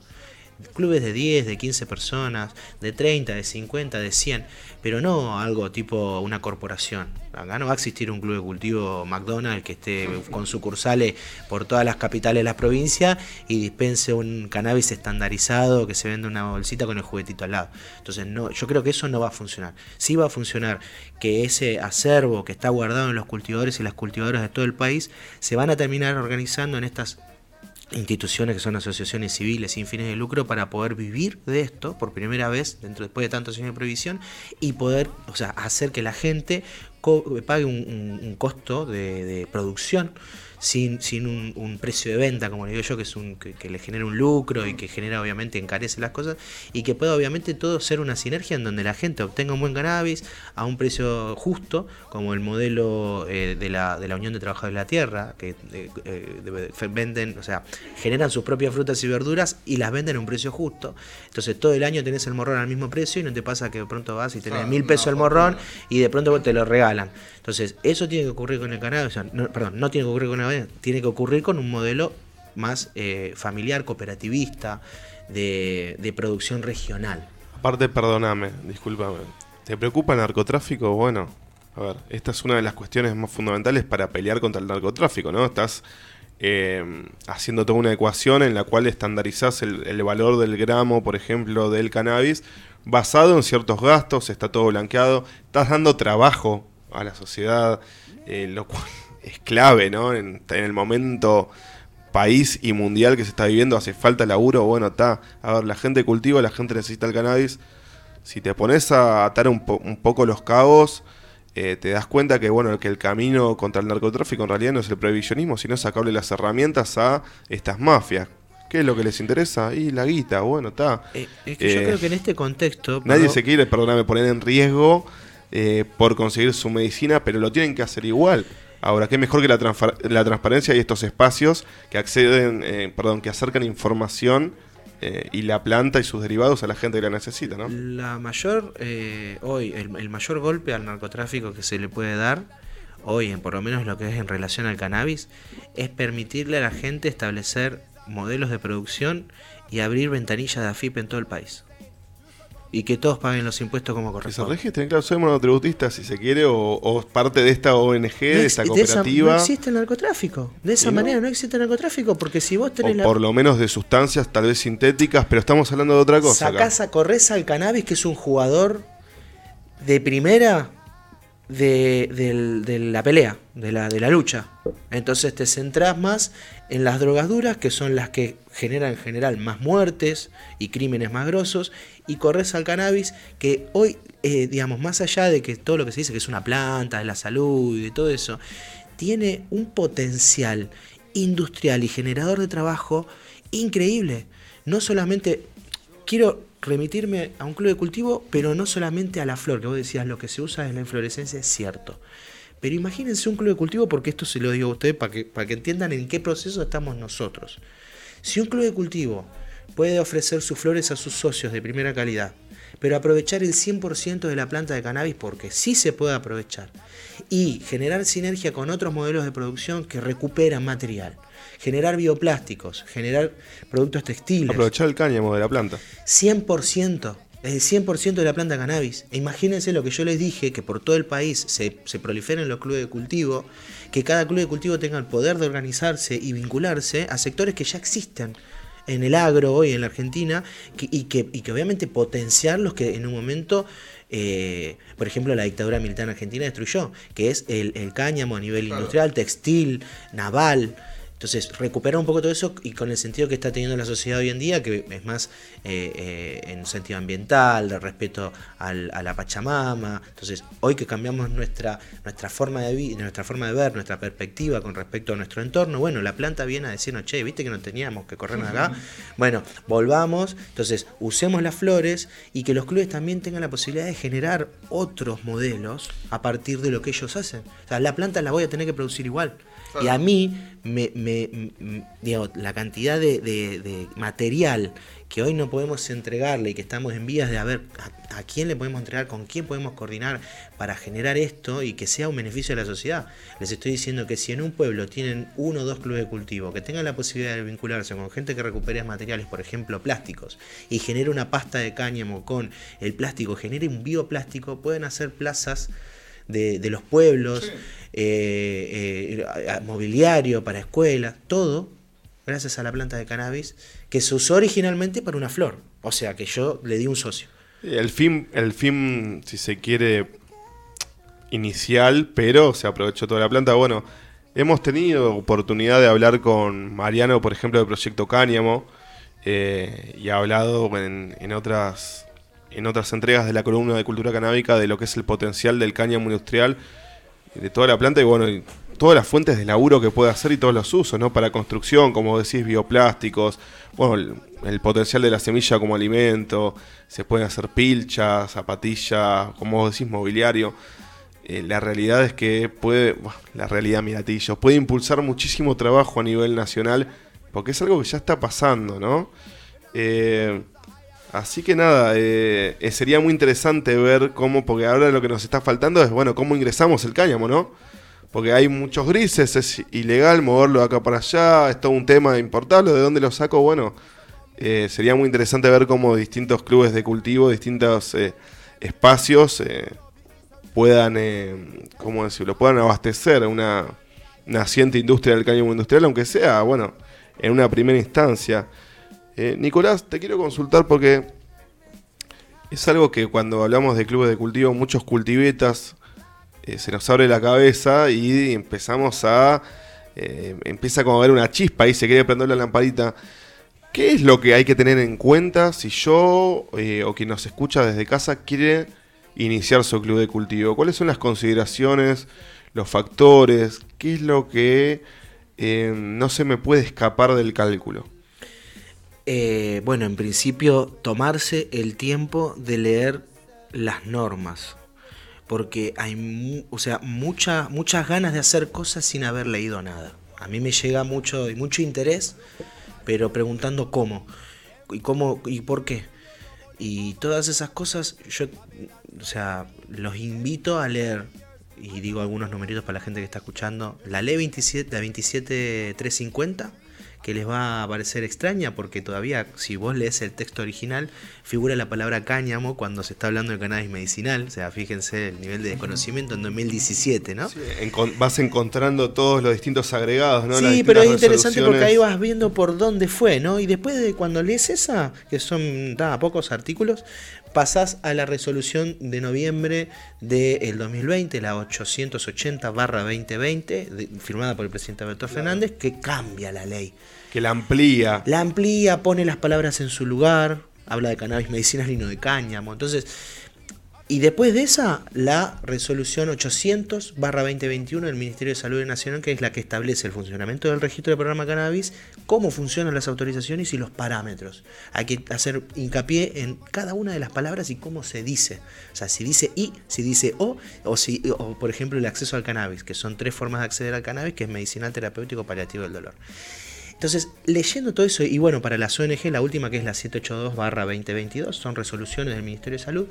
clubes de 10, de 15 personas, de 30, de 50, de 100, pero no algo tipo una corporación. Acá no va a existir un club de cultivo McDonald's que esté con sucursales por todas las capitales de la provincia y dispense un cannabis estandarizado que se vende una bolsita con el juguetito al lado. Entonces, no, yo creo que eso no va a funcionar. Sí va a funcionar que ese acervo que está guardado en los cultivadores y las cultivadoras de todo el país se van a terminar organizando en estas instituciones que son asociaciones civiles sin fines de lucro para poder vivir de esto por primera vez dentro después de tantos años de previsión y poder o sea, hacer que la gente pague un, costo de, de producción sin, sin un, precio de venta, como le digo yo, que, es un, que, le genera un lucro y que genera obviamente encarece las cosas y que pueda obviamente todo ser una sinergia en donde la gente obtenga un buen cannabis a un precio justo, como el modelo eh, de, la, de la Unión de Trabajadores de la Tierra, que eh, eh, venden, o sea, generan sus propias frutas y verduras y las venden a un precio justo. Entonces todo el año tenés el morrón al mismo precio y no te pasa que de pronto vas y tenés mil pesos el morrón y de pronto te lo regalan. Entonces, eso tiene que ocurrir con el cannabis, perdón, no tiene que ocurrir con el tiene que ocurrir con un modelo más eh, familiar, cooperativista, de, producción regional. Aparte, perdóname, discúlpame, ¿te preocupa el narcotráfico? Bueno, a ver, esta es una de las cuestiones más fundamentales para pelear contra el narcotráfico, ¿no? Estás eh, haciendo toda una ecuación en la cual estandarizás el, valor del gramo, por ejemplo, del cannabis, basado en ciertos gastos, está todo blanqueado, estás dando trabajo a la sociedad, eh, lo cual es clave, ¿no? En, el momento país y mundial que se está viviendo, hace falta laburo, bueno, está, a ver, la gente cultiva, la gente necesita el cannabis. Si te pones a atar un, poco los cabos, eh, te das cuenta que bueno que el camino contra el narcotráfico en realidad no es el previsionismo, sino sacarle las herramientas a estas mafias. ¿Qué es lo que les interesa? Y la guita, bueno, está. Eh, es que yo creo que en este contexto... Nadie se quiere, perdóname, poner en riesgo eh, por conseguir su medicina, pero lo tienen que hacer igual. Ahora, qué mejor que la, la transparencia y estos espacios que acceden, eh, perdón, que acercan información eh, y la planta y sus derivados a la gente que la necesita, ¿no? La mayor, hoy, el, mayor golpe al narcotráfico que se le puede dar, hoy, en por lo menos lo que es en relación al cannabis, es permitirle a la gente establecer modelos de producción y abrir ventanillas de AFIP en todo el país y que todos paguen los impuestos como corresponde. Que se registren, claro, soy monotributista si se quiere, o, parte de esta ONG, de esta cooperativa. no existe el narcotráfico. De esa manera no? existe el narcotráfico, porque si vos tenés. O por lo menos de sustancias tal vez sintéticas, pero estamos hablando de otra cosa. Sacás a corres al cannabis, que es un jugador de primera de, la pelea, de la, de la lucha. Entonces te centrás más en las drogas duras, que son las que generan en general más muertes y crímenes más grosos, y corres al cannabis, que hoy, eh, digamos, más allá de que todo lo que se dice que es una planta, de la salud y de todo eso, tiene un potencial industrial y generador de trabajo increíble. No solamente quiero remitirme a un club de cultivo, pero no solamente a la flor, que vos decías, lo que se usa en la inflorescencia es cierto. Pero imagínense un club de cultivo, porque esto se lo digo a ustedes para que, para que entiendan en qué proceso estamos nosotros. Si un club de cultivo puede ofrecer sus flores a sus socios de primera calidad, pero aprovechar el 100% de la planta de cannabis porque sí se puede aprovechar y generar sinergia con otros modelos de producción que recuperan material generar bioplásticos, generar productos textiles. Aprovechar el cáñamo de la planta. 100%. Es el 100% de la planta de cannabis. E imagínense lo que yo les dije, que por todo el país se, se proliferen los clubes de cultivo, que cada club de cultivo tenga el poder de organizarse y vincularse a sectores que ya existen en el agro hoy en la Argentina y, que, y que obviamente potenciarlos que en un momento eh, por ejemplo, la dictadura militar argentina destruyó, que es el, cáñamo a nivel industrial, textil, naval. Entonces, recuperar un poco todo eso y con el sentido que está teniendo la sociedad hoy en día, que es más eh, eh, en un sentido ambiental, de respeto a la Pachamama. Entonces, hoy que cambiamos nuestra, nuestra, forma de nuestra forma de ver, nuestra perspectiva con respecto a nuestro entorno, bueno, la planta viene a decirnos, che, viste que no teníamos que corrernos acá. Bueno, volvamos, entonces usemos las flores y que los clubes también tengan la posibilidad de generar otros modelos a partir de lo que ellos hacen. O sea, la planta la voy a tener que producir igual. Y a mí, me, la cantidad de, material que hoy no podemos entregarle y que estamos en vías de a ver a, quién le podemos entregar, con quién podemos coordinar para generar esto y que sea un beneficio de la sociedad. Les estoy diciendo que si en un pueblo tienen uno o dos clubes de cultivo, que tengan la posibilidad de vincularse con gente que recupere materiales, por ejemplo, plásticos, y genere una pasta de cáñamo con el plástico, genere un bioplástico, pueden hacer plazas de, los pueblos, eh, eh, mobiliario para escuelas, todo gracias a la planta de cannabis que se usó originalmente para una flor. O sea que yo le di un socio. El fin, el fin, si se quiere, inicial, pero se aprovechó toda la planta. Bueno, hemos tenido oportunidad de hablar con Mariano, por ejemplo, del proyecto Cáñamo, eh, y ha hablado en, en otras en otras entregas de la columna de cultura canábica de lo que es el potencial del cáñamo industrial, de toda la planta y bueno, todas las fuentes de laburo que puede hacer y todos los usos, ¿no? Para construcción, como decís, bioplásticos, bueno, el, potencial de la semilla como alimento, se pueden hacer pilchas, zapatillas, como decís, mobiliario. Eh, la realidad es que puede, la realidad miratillo, puede impulsar muchísimo trabajo a nivel nacional, porque es algo que ya está pasando, ¿no? Eh, Así que nada, eh, eh, sería muy interesante ver cómo, porque ahora lo que nos está faltando es, bueno, cómo ingresamos el cáñamo, ¿no? Porque hay muchos grises, es ilegal moverlo de acá para allá, es todo un tema importarlo, ¿de dónde lo saco? Bueno, eh, sería muy interesante ver cómo distintos clubes de cultivo, distintos espacios puedan, ¿cómo decirlo?, puedan abastecer una naciente industria del cáñamo industrial, aunque sea, bueno, en una primera instancia. Eh, Nicolás, te quiero consultar porque es algo que cuando hablamos de clubes de cultivo, muchos cultivetas eh, se nos abre la cabeza y empezamos a. Eh, empieza como a ver una chispa y se quiere prender la lamparita. ¿Qué es lo que hay que tener en cuenta si yo o quien nos escucha desde casa quiere iniciar su club de cultivo? ¿Cuáles son las consideraciones, los factores? ¿Qué es lo que no se me puede escapar del cálculo? Eh, bueno, en principio tomarse el tiempo de leer las normas. Porque hay o sea, muchas ganas de hacer cosas sin haber leído nada. A mí me llega mucho, mucho interés, pero preguntando cómo. Y cómo y por qué. Y todas esas cosas, yo, o sea, los invito a leer. Y digo algunos numeritos para la gente que está escuchando. La ley 27, la 27350 que les va a parecer extraña porque todavía si vos lees el texto original figura la palabra cáñamo cuando se está hablando de cannabis medicinal, o sea, fíjense el nivel de desconocimiento en 2017, ¿no? vas encontrando todos los distintos agregados, ¿no? Sí, pero es interesante porque ahí vas viendo por dónde fue, ¿no? Y después de cuando lees esa, que son pocos artículos, pasás a la resolución de noviembre del 2020, la 880-2020, firmada por el presidente Alberto Fernández, que cambia la ley. Que la amplía. La amplía, pone las palabras en su lugar, habla de cannabis medicinal y no de cáñamo. Entonces, y después de esa, la resolución 800-2021 del Ministerio de Salud Nacional, que es la que establece el funcionamiento del registro de programa cannabis, cómo funcionan las autorizaciones y los parámetros. Hay que hacer hincapié en cada una de las palabras y cómo se dice. O sea, si dice y, si dice o, o, si, o por ejemplo el acceso al cannabis, que son tres formas de acceder al cannabis, que es medicinal, terapéutico, paliativo del dolor. Entonces, leyendo todo eso, y bueno, para las ONG, la última que es la 782-2022, son resoluciones del Ministerio de Salud,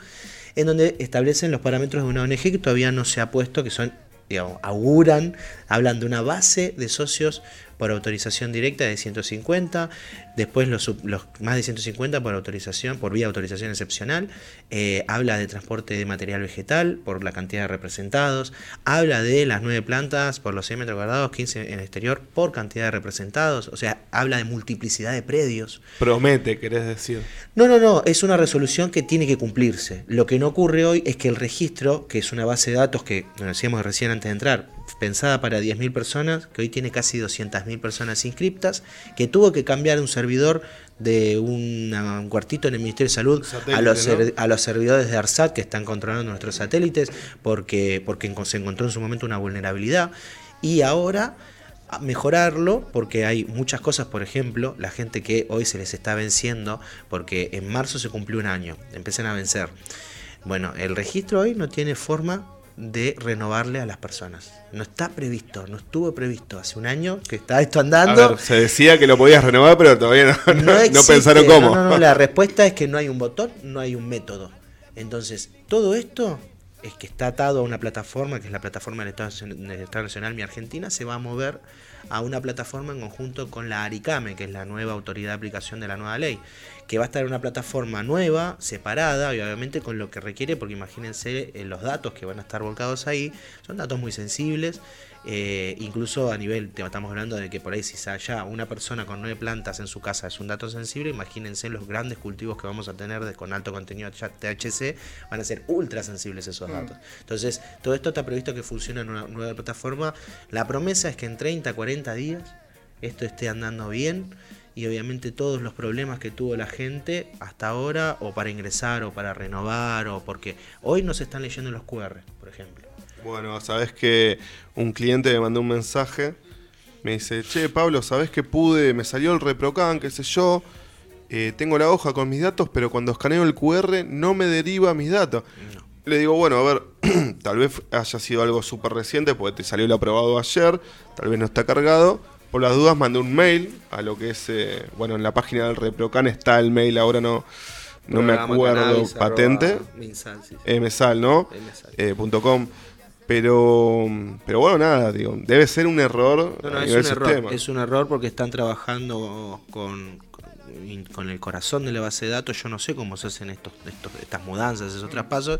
en donde establecen los parámetros de una ONG que todavía no se ha puesto, que son, digamos, auguran, hablan de una base de socios por autorización directa de 150, después los, los más de 150 por autorización, por vía autorización excepcional, eh, habla de transporte de material vegetal por la cantidad de representados, habla de las 9 plantas por los 100 metros cuadrados, 15 en exterior por cantidad de representados, o sea, habla de multiplicidad de predios. Promete, querés decir. No, no, no, es una resolución que tiene que cumplirse. Lo que no ocurre hoy es que el registro, que es una base de datos que, decíamos recién antes de entrar, pensada para 10.000 personas, que hoy tiene casi 200.000 personas inscriptas, que tuvo que cambiar un servidor de un cuartito en el Ministerio de Salud a, los a los servidores de ARSAT que están controlando nuestros satélites porque, porque se encontró en su momento una vulnerabilidad. Y ahora mejorarlo porque hay muchas cosas, por ejemplo, la gente que hoy se les está venciendo porque en marzo se cumplió un año, empiezan a vencer. Bueno, el registro hoy no tiene forma de renovarle a las personas. No está previsto, no estuvo previsto. Hace un año que está esto andando. se decía que lo podías renovar, pero todavía no, pensaron cómo. No, no, la respuesta es que no hay un botón, no hay un método. Entonces, todo esto es que está atado a una plataforma, que es la plataforma del Estado, Nacional Mi Argentina, se va a mover a una plataforma en conjunto con la ARICAME, que es la nueva autoridad de aplicación de la nueva ley, que va a estar en una plataforma nueva, separada, y obviamente con lo que requiere, porque imagínense eh, los datos que van a estar volcados ahí, son datos muy sensibles, eh, incluso a nivel, estamos hablando de que por ahí si ya una persona con nueve plantas en su casa es un dato sensible, imagínense los grandes cultivos que vamos a tener de, con alto contenido THC, van a ser ultra sensibles esos mm. datos. Entonces, todo esto está previsto que funcione en una nueva plataforma. La promesa es que en 30, 40 días esto esté andando bien y obviamente todos los problemas que tuvo la gente hasta ahora o para ingresar o para renovar o porque hoy no se están leyendo los QR, por ejemplo. Bueno, sabes que un cliente me mandó un mensaje, me dice, che, Pablo, sabes que pude, me salió el ReproCan, qué sé yo, eh, tengo la hoja con mis datos, pero cuando escaneo el QR no me deriva mis datos. Le digo, bueno, a ver, tal vez haya sido algo súper reciente, porque te salió el aprobado ayer, tal vez no está cargado. Por las dudas mandé un mail a lo que es, eh, bueno, en la página del ReproCan está el mail, ahora no, no me acuerdo, patente. Msal, ¿no? Eh, .com. Pero, pero bueno, nada, digo, debe ser un error. es, un error es un error porque están trabajando con, con, el corazón de la base de datos. Yo no sé cómo se hacen estos, estos, estas mudanzas, esos traspasos,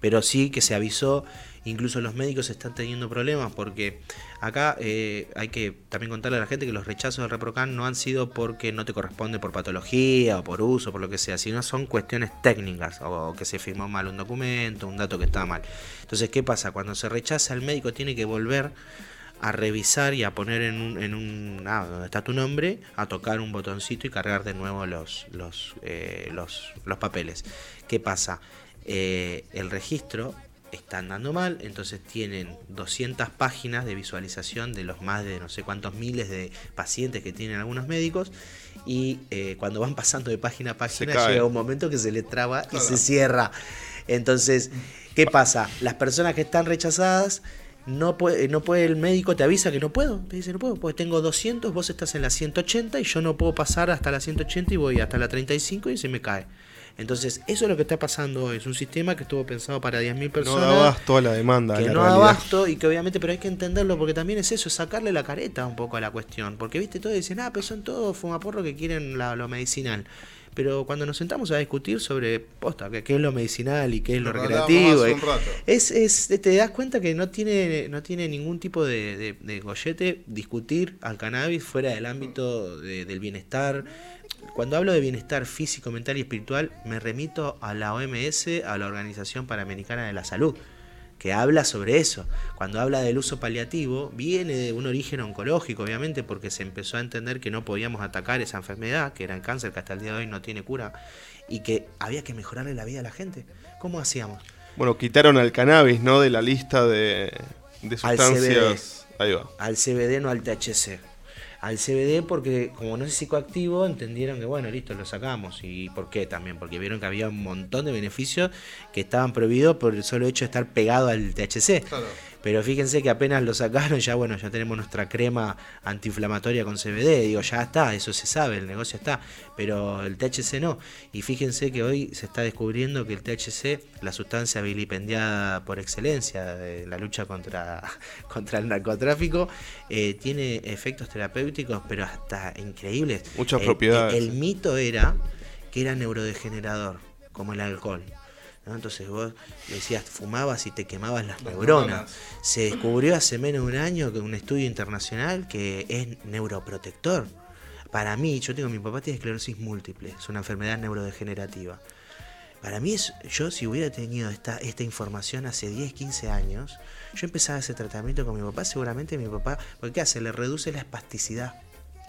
pero sí que se avisó Incluso los médicos están teniendo problemas porque acá eh, hay que también contarle a la gente que los rechazos del ReproCan no han sido porque no te corresponde por patología o por uso, por lo que sea, sino son cuestiones técnicas o que se firmó mal un documento, un dato que está mal. Entonces, ¿qué pasa? Cuando se rechaza, el médico tiene que volver a revisar y a poner en un, en un ah, donde está tu nombre, a tocar un botoncito y cargar de nuevo los, los, eh, los, los papeles. ¿Qué pasa? Eh, el registro está andando mal, entonces tienen 200 páginas de visualización de los más de no sé cuántos miles de pacientes que tienen algunos médicos y eh, cuando van pasando de página a página llega un momento que se le traba y se cierra. Entonces, ¿qué pasa? Las personas que están rechazadas no puede, no puede el médico te avisa que no puedo, te dice no puedo, pues tengo 200, vos estás en la 180 y yo no puedo pasar hasta la 180 y voy hasta la 35 y se me cae. Entonces, eso es lo que está pasando hoy. Es un sistema que estuvo pensado para 10.000 personas. No da abasto a la demanda. Que no da abasto y que obviamente, pero hay que entenderlo porque también es eso, es sacarle la careta un poco a la cuestión. Porque, viste, todos dicen, ah, pero son todos fumaporros que quieren lo medicinal. Pero cuando nos sentamos a discutir sobre posta, qué es lo medicinal y qué es lo, recreativo, es, es, te das cuenta que no tiene, no tiene ningún tipo de, de, gollete discutir al cannabis fuera del ámbito del bienestar cuando hablo de bienestar físico, mental y espiritual, me remito a la OMS, a la Organización Panamericana de la Salud, que habla sobre eso. Cuando habla del uso paliativo, viene de un origen oncológico, obviamente, porque se empezó a entender que no podíamos atacar esa enfermedad, que era el cáncer, que hasta el día de hoy no tiene cura, y que había que mejorarle la vida a la gente. ¿Cómo hacíamos? Bueno, quitaron al cannabis, ¿no? De la lista de, sustancias. Al CBD, Ahí va. Al CBD, no al THC al CBD porque como no es psicoactivo entendieron que bueno, listo, lo sacamos. ¿Y por qué también? Porque vieron que había un montón de beneficios que estaban prohibidos por el solo hecho de estar pegado al THC. Pero fíjense que apenas lo sacaron, ya bueno, ya tenemos nuestra crema antiinflamatoria con CBD. Digo, ya está, eso se sabe, el negocio está. Pero el THC no. Y fíjense que hoy se está descubriendo que el THC, la sustancia vilipendiada por excelencia de la lucha contra, contra el narcotráfico, eh, tiene efectos terapéuticos pero hasta increíbles. Muchas El- propiedades. El, mito era que era neurodegenerador, como el alcohol. ¿No? Entonces vos decías, fumabas y te quemabas las, Las neuronas. neuronas. Se descubrió hace menos de un año que un estudio internacional que es neuroprotector. Para mí, yo tengo, mi papá tiene esclerosis múltiple, es una enfermedad neurodegenerativa. Para mí, es, yo si hubiera tenido esta, esta información hace 10, 15 años, yo empezaba ese tratamiento con mi papá, seguramente mi papá, porque ¿qué hace? Le reduce la espasticidad.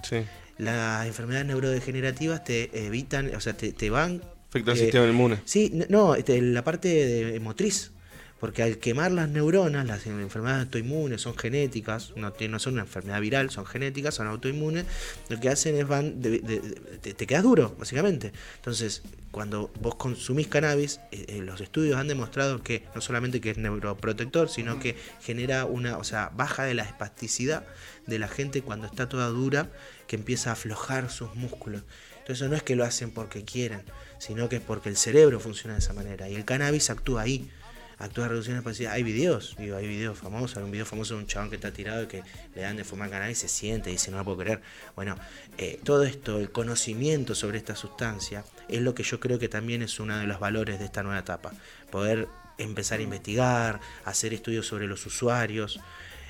Sí. Las enfermedades neurodegenerativas te evitan, o sea, te, te van... Afecta al eh, sistema inmune. Sí, no, este, la parte de- motriz. Porque al quemar las neuronas, las enfermedades autoinmunes son genéticas, no, no son una enfermedad viral, son genéticas, son autoinmunes, lo que hacen es van, de- de- de- te, te quedas duro, básicamente. Entonces, cuando vos consumís cannabis, eh, eh, los estudios han demostrado que no solamente que es neuroprotector, sino que genera una, o sea, baja de la espasticidad de la gente cuando está toda dura, que empieza a aflojar sus músculos. Entonces no es que lo hacen porque quieran, sino que es porque el cerebro funciona de esa manera. Y el cannabis actúa ahí. Actúa reduciendo la espasticidad. Hay videos, digo, hay videos famosos. Hay un video famoso de un chabón que está tirado y que le dan de fumar cannabis y se siente y dice, no lo puedo creer. Bueno, eh, todo esto, el conocimiento sobre esta sustancia, es lo que yo creo que también es uno de los valores de esta nueva etapa. Poder empezar a investigar, hacer estudios sobre los usuarios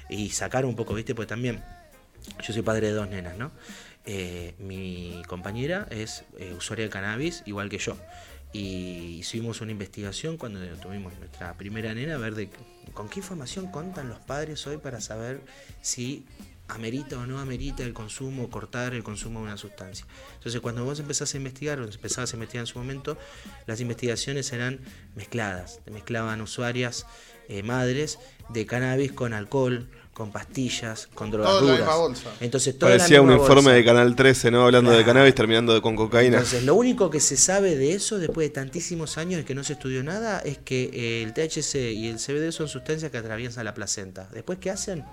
y sacar un poco, ¿viste? Porque también yo soy padre de dos nenas, ¿no? Eh, mi compañera es eh, usuaria de cannabis, igual que yo. Y hicimos una investigación cuando tuvimos nuestra primera nena, a ver de con qué información contan los padres hoy para saber si amerita o no amerita el consumo, cortar el consumo de una sustancia. Entonces, cuando vos empezás a investigar, o empezabas a investigar en su momento, las investigaciones eran mezcladas. Mezclaban usuarias, eh, madres, de cannabis con alcohol, con pastillas, con drogas Todo en la bolsa. Entonces, toda la Parecía un informe bolsa. de Canal 13, ¿no? Hablando de cannabis, terminando de- con cocaína. Entonces, lo único que se sabe de eso, después de tantísimos años de que no se estudió nada, es que eh, el THC y el CBD son sustancias que atraviesan la placenta. Después, ¿qué hacen?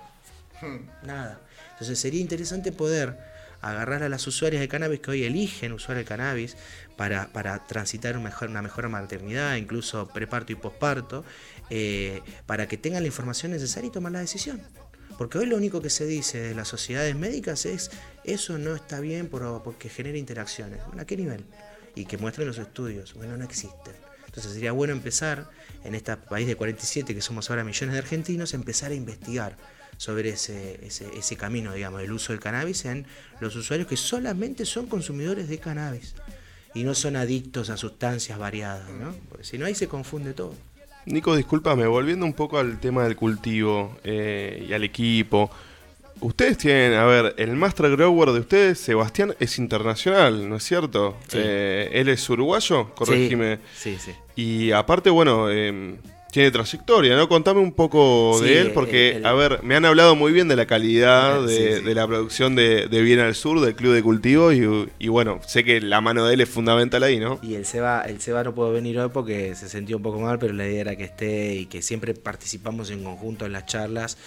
Nada. Entonces, sería interesante poder agarrar a las usuarias de cannabis que hoy eligen usar el cannabis para, para transitar un mejor, una mejor maternidad, incluso preparto y posparto, eh, para que tengan la información necesaria y tomar la decisión. Porque hoy lo único que se dice de las sociedades médicas es eso no está bien por- porque genera interacciones. Bueno, ¿a qué nivel? Y que muestren los estudios. Bueno, no existen. Entonces sería bueno empezar, en este país de 47, que somos ahora millones de argentinos, empezar a investigar sobre ese, ese, ese camino, digamos, del uso del cannabis en los usuarios que solamente son consumidores de cannabis y no son adictos a sustancias variadas, ¿no? Porque si no, ahí se confunde todo. Nico, discúlpame, volviendo un poco al tema del cultivo eh, y al equipo. Ustedes tienen, a ver, el Master Grower de ustedes, Sebastián, es internacional, ¿no es cierto? Sí. Eh, él es uruguayo, corregime. Sí, sí. Y aparte, bueno, eh, tiene trayectoria, ¿no? Contame un poco Sí, de él, porque, el- el- a ver, me han hablado muy bien de la calidad de, sí. de la producción de, de Bien al Sur, del Club de Cultivo, y, y bueno, sé que la mano de él es fundamental ahí, ¿no? Y el Seba, el Seba no pudo venir hoy porque se sentía un poco mal, pero la idea era que esté y que siempre participamos en conjunto en las charlas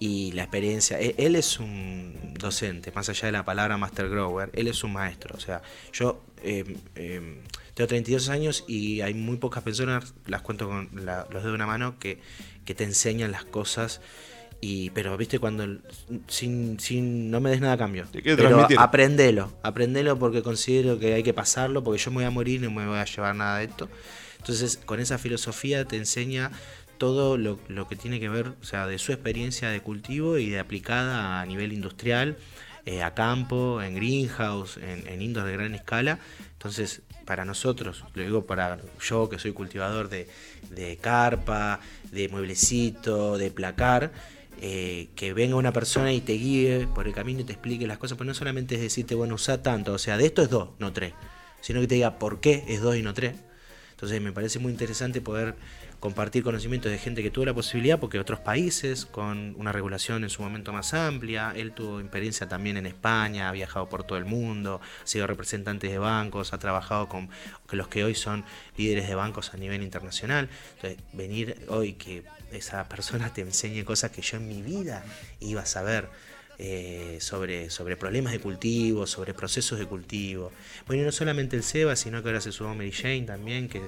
y la experiencia. E- Él es un docente, más allá de la palabra Master Grower, él es un maestro. O sea, yo eh, eh, tengo 32 años y hay muy pocas personas, las cuento con la- los dedos de una mano, que, que te enseñan las cosas. Y, pero viste cuando sin, sin no me des nada a cambio. Pero transmitir. aprendelo, aprendelo porque considero que hay que pasarlo, porque yo me voy a morir y no me voy a llevar nada de esto. Entonces, con esa filosofía te enseña todo lo, lo que tiene que ver, o sea, de su experiencia de cultivo y de aplicada a nivel industrial, eh, a campo, en greenhouse, en, en indoor de gran escala. Entonces, para nosotros, lo digo para yo que soy cultivador de, de carpa, de mueblecito, de placar, eh, que venga una persona y te guíe por el camino y te explique las cosas, pues no solamente es decirte, bueno, usa tanto, o sea, de esto es dos, no tres, sino que te diga por qué es dos y no tres. Entonces me parece muy interesante poder compartir conocimientos de gente que tuvo la posibilidad, porque otros países con una regulación en su momento más amplia, él tuvo experiencia también en España, ha viajado por todo el mundo, ha sido representante de bancos, ha trabajado con los que hoy son líderes de bancos a nivel internacional. Entonces, venir hoy que esa persona te enseñe cosas que yo en mi vida iba a saber eh, sobre, sobre problemas de cultivo, sobre procesos de cultivo. Bueno, y no solamente el SEBA, sino que ahora se sumó Mary Jane también, que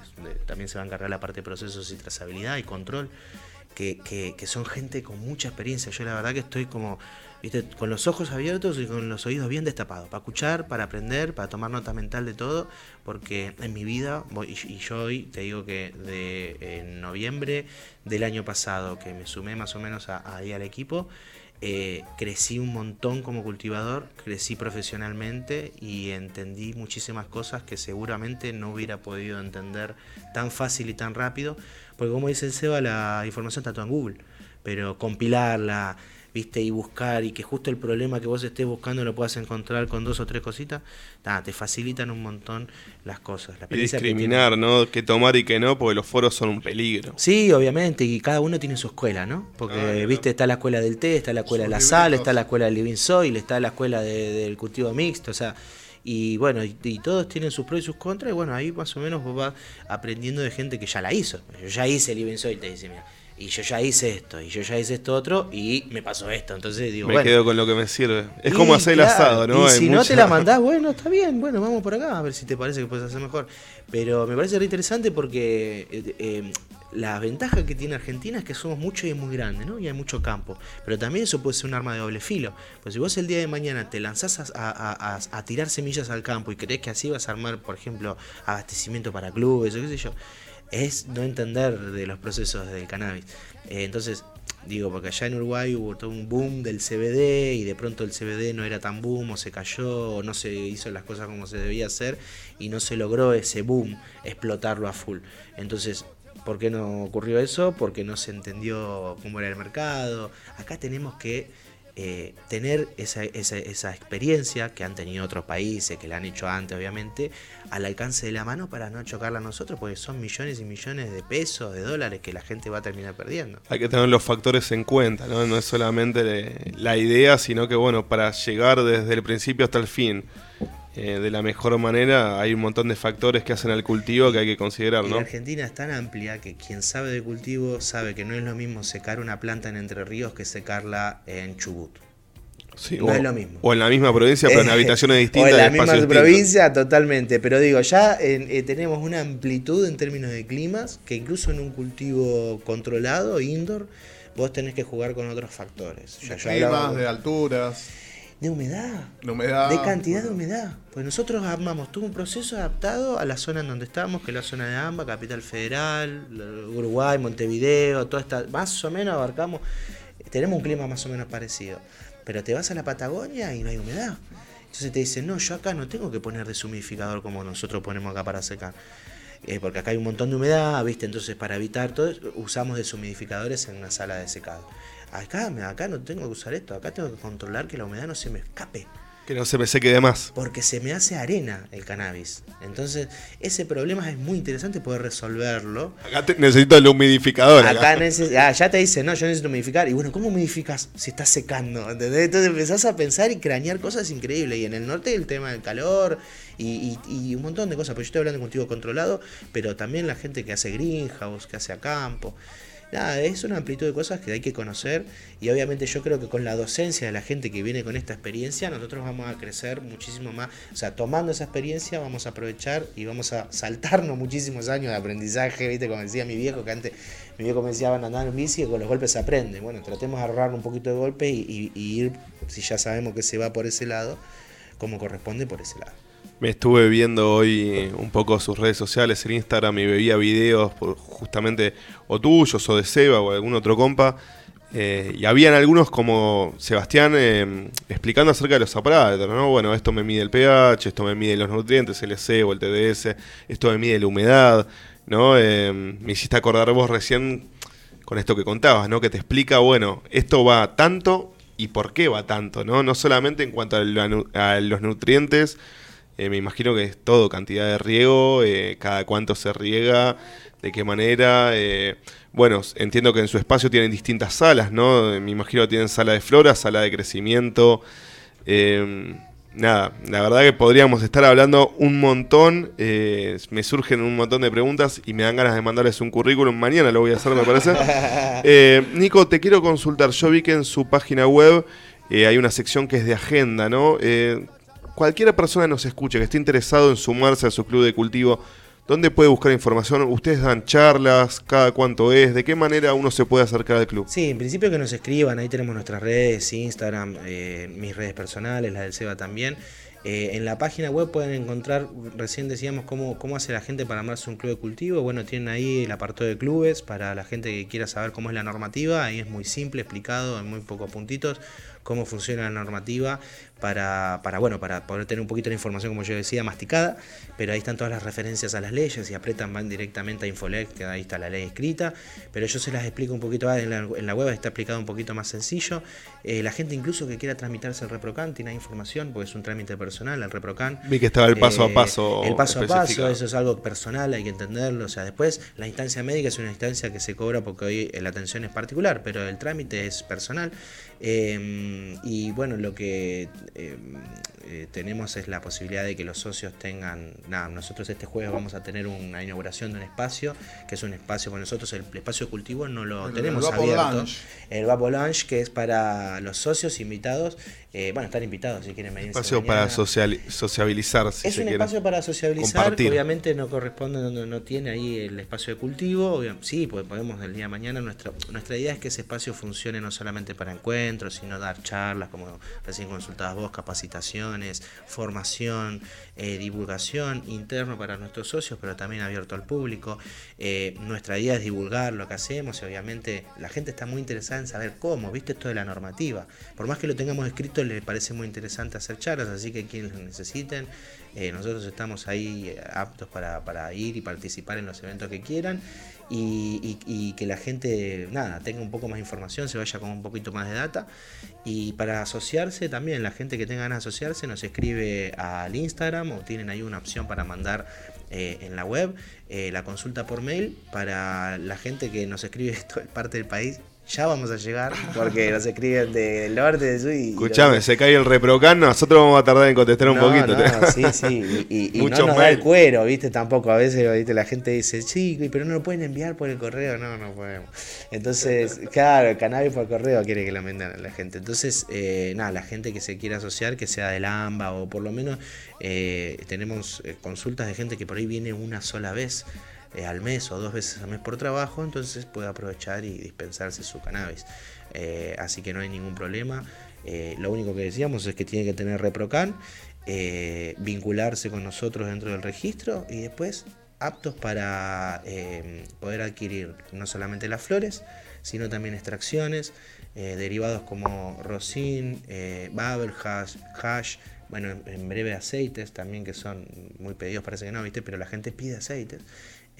también se va a encargar la parte de procesos y trazabilidad y control. que, que, que son gente con mucha experiencia. Yo la verdad que estoy como, viste, con los ojos abiertos y con los oídos bien destapados, para escuchar, para aprender, para tomar nota mental de todo, porque en mi vida, voy- y yo hoy te digo que de en noviembre del año pasado, que me sumé más o menos a- ahí al equipo, eh, crecí un montón como cultivador, crecí profesionalmente y entendí muchísimas cosas que seguramente no hubiera podido entender tan fácil y tan rápido, porque como dice el Seba, la información está toda en Google, pero compilarla, viste, y buscar y que justo el problema que vos estés buscando lo puedas encontrar con dos o tres cositas, nada, te facilitan un montón las cosas. La Y experiencia que discriminar, ¿no? Qué tomar y qué no, porque los foros son un peligro. Sí, obviamente, y cada uno tiene su escuela, ¿no? Porque, Claro. viste, está la escuela del té, está la escuela de la sal, está la escuela del living soil, está la escuela de- del cultivo mixto, o sea, y bueno, y, y todos tienen sus pros y sus contras, y bueno, ahí más o menos vos vas aprendiendo de gente que ya la hizo. Yo ya hice living soil, te dice, mira, y yo ya hice esto, y yo ya hice esto otro, y me pasó esto, entonces digo, Me bueno. quedo con lo que me sirve. Es como hacer el asado, ¿no? Y Hay si no te la mandás, bueno, está bien, bueno, vamos por acá a ver si te parece que puedes hacer mejor. Pero me parece re interesante porque eh, eh, la ventaja que tiene Argentina es que somos mucho y es muy grande, ¿no? Y hay mucho campo. Pero también eso puede ser un arma de doble filo. Pues si vos el día de mañana te lanzás a, a- a- a tirar semillas al campo y crees que así vas a armar, por ejemplo, abastecimiento para clubes o qué sé yo, es no entender de los procesos del cannabis. Eh, entonces, digo, porque allá en Uruguay hubo todo un boom del CBD y de pronto el CBD no era tan boom o se cayó o no se hizo las cosas como se debía hacer y no se logró ese boom explotarlo a full. Entonces, ¿por qué no ocurrió eso? Porque no se entendió cómo era el mercado. Acá tenemos que eh, tener esa, esa, esa experiencia que han tenido otros países, que la han hecho antes obviamente, al alcance de la mano para no chocarla a nosotros, porque son millones y millones de pesos, de dólares que la gente va a terminar perdiendo. Hay que tener los factores en cuenta, ¿no? No es solamente la idea, sino que, bueno, para llegar desde el principio hasta el fin eh, de la mejor manera, hay un montón de factores que hacen al cultivo que hay que considerar, Y ¿no? la Argentina es tan amplia que quien sabe de cultivo sabe que no es lo mismo secar una planta en Entre Ríos que secarla en Chubut. Sí, no o, es lo mismo. o en la misma provincia, pero en habitaciones O distintas. en de la misma provincia, totalmente. Pero digo, ya en- eh, tenemos una amplitud en términos de climas que incluso en un cultivo controlado, indoor, vos tenés que jugar con otros factores. De climas, de alturas, de humedad. de humedad. De cantidad de humedad. Pues nosotros armamos todo un proceso adaptado a la zona en donde estamos, que es la zona de AMBA, Capital Federal, Uruguay, Montevideo, toda esta. Más o menos abarcamos. Tenemos un clima más o menos parecido. Pero te vas a la Patagonia y no hay humedad. Entonces te dicen, no, yo acá no tengo que poner deshumidificador como nosotros ponemos acá para secar. Eh, porque acá hay un montón de humedad, ¿viste? Entonces, para evitar todo, usamos deshumidificadores en una sala de secado. Acá, acá no tengo que usar esto, acá tengo que controlar que la humedad no se me escape Que no se me seque de más. porque se me hace arena el cannabis. Entonces, ese problema es muy interesante poder resolverlo. Acá te- necesito el humidificador. Acá neces- ah, ya te dice, no, yo necesito humidificar. Y bueno, ¿cómo humidificas si estás secando? ¿Entendés? Entonces empezás a pensar y cranear cosas increíbles. Y en el norte el tema del calor y, y- y un montón de cosas. Porque yo estoy hablando de cultivo controlado, pero también la gente que hace greenhouse, que hace a campo. Nada, es una amplitud de cosas que hay que conocer y obviamente yo creo que con la docencia de la gente que viene con esta experiencia nosotros vamos a crecer muchísimo más, o sea, tomando esa experiencia vamos a aprovechar y vamos a saltarnos muchísimos años de aprendizaje, viste, como decía mi viejo, que antes mi viejo me decía van a andar en bici y con los golpes se aprende, bueno, tratemos de ahorrar un poquito de golpe y, y- y ir, si ya sabemos que se va por ese lado, como corresponde por ese lado. Me estuve viendo hoy un poco sus redes sociales en Instagram y veía videos por justamente o tuyos o de Seba o algún otro compa. eh, y habían algunos como Sebastián eh, explicando acerca de los aparatos, ¿no? Bueno, esto me mide el pH, esto me mide los nutrientes, el EC o el TDS, esto me mide la humedad, ¿no? Eh, me hiciste acordar vos recién con esto que contabas, ¿no? Que te explica, bueno, esto va tanto y por qué va tanto, ¿no? No solamente en cuanto a, a los nutrientes, eh, me imagino que es todo, cantidad de riego, eh, cada cuánto se riega, de qué manera. eh, bueno, entiendo que en su espacio tienen distintas salas, ¿no? Me imagino que tienen sala de flora, sala de crecimiento. nada, la verdad que podríamos estar hablando un montón. me surgen un montón de preguntas y me dan ganas de mandarles un currículum. Mañana lo voy a hacer, me parece. Nico, te quiero consultar. Yo vi que en su página web hay una sección que es de agenda, ¿no? Eh, cualquier persona que nos escuche, que esté interesado en sumarse a su club de cultivo, ¿Dónde puede buscar información? ¿Ustedes dan charlas? ¿Cada cuánto es? ¿De qué manera uno se puede acercar al club? Sí, en principio que nos escriban, ahí tenemos nuestras redes, Instagram, eh, mis redes personales, la del Seba también. Eh, en la página web pueden encontrar, recién decíamos, cómo, cómo hace la gente para armarse un club de cultivo. Bueno, tienen ahí el apartado de clubes para la gente que quiera saber cómo es la normativa. Ahí es muy simple, explicado en muy pocos puntitos cómo funciona la normativa para, para, bueno, para poder tener un poquito de información, como yo decía, masticada, pero ahí están todas las referencias a las leyes y apretan, van directamente a Infolec, que ahí está la ley escrita, pero yo se las explico un poquito en la, en la web, está explicado un poquito más sencillo. Eh, la gente incluso que quiera tramitarse el ReproCan tiene información, porque es un trámite personal, el ReproCan. Vi que estaba el paso a Eh, paso. El paso a paso, eso es algo personal, hay que entenderlo. O sea, después la instancia médica es una instancia que se cobra porque hoy la atención es particular, pero el trámite es personal. Eh, y bueno, lo que eh, eh, tenemos es la posibilidad de que los socios tengan, nada, nosotros este jueves vamos a tener una inauguración de un espacio, que es un espacio con nosotros, el espacio de cultivo no lo El- tenemos el abierto. El Vapo Lounge, que es para los socios invitados, eh, bueno, están invitados si quieren venir. Espacio para social, sociabilizar, si Es se un espacio para socializar, Compartir. obviamente no corresponde, no, no tiene ahí el espacio de cultivo, sí, pues podemos el día de mañana, nuestra, nuestra idea es que ese espacio funcione no solamente para encuentros, sino dar charlas, como recién consultabas vos, capacitaciones, formación, eh, divulgación interno para nuestros socios, pero también abierto al público. Eh, nuestra idea es divulgar lo que hacemos y obviamente la gente está muy interesada en saber cómo, viste esto de la normativa. Por más que lo tengamos escrito, le parece muy interesante hacer charlas, así que quienes lo necesiten, eh, nosotros estamos ahí eh, aptos para, ir y participar en los eventos que quieran y, que la gente, nada, tenga un poco más de información, se vaya con un poquito más de data. Y para asociarse también, la gente que tenga ganas de asociarse nos escribe al Instagram o tienen ahí una opción para mandar eh, en la web la consulta por mail para la gente que nos escribe de toda parte del país. Ya vamos a llegar porque nos escriben de- del norte, del sur y... Escuchame, se cae el reprocan, nosotros vamos a tardar en contestar un No, poquito. no, sí, sí. Y, y- y no nos da el cuero, ¿viste? Tampoco. A veces ¿viste? la gente dice, sí, pero no lo pueden enviar por el correo. No, no podemos. Entonces, claro, el cannabis por correo quiere que lo envíen a la gente. Entonces, eh, nada, la gente que se quiera asociar, que sea del AMBA o por lo menos eh, tenemos eh, consultas de gente que por ahí viene una sola vez. Eh, al mes o dos veces al mes por trabajo, entonces puede aprovechar y dispensarse su cannabis. Eh, así que no hay ningún problema. Eh, lo único que decíamos es que tiene que tener ReproCan, vincularse con nosotros dentro del registro y después aptos para poder adquirir no solamente las flores, sino también extracciones, derivados como rosin, bubble hash, hash, bueno, en, en breve aceites también que son muy pedidos, parece que no, ¿viste? Pero la gente pide aceites.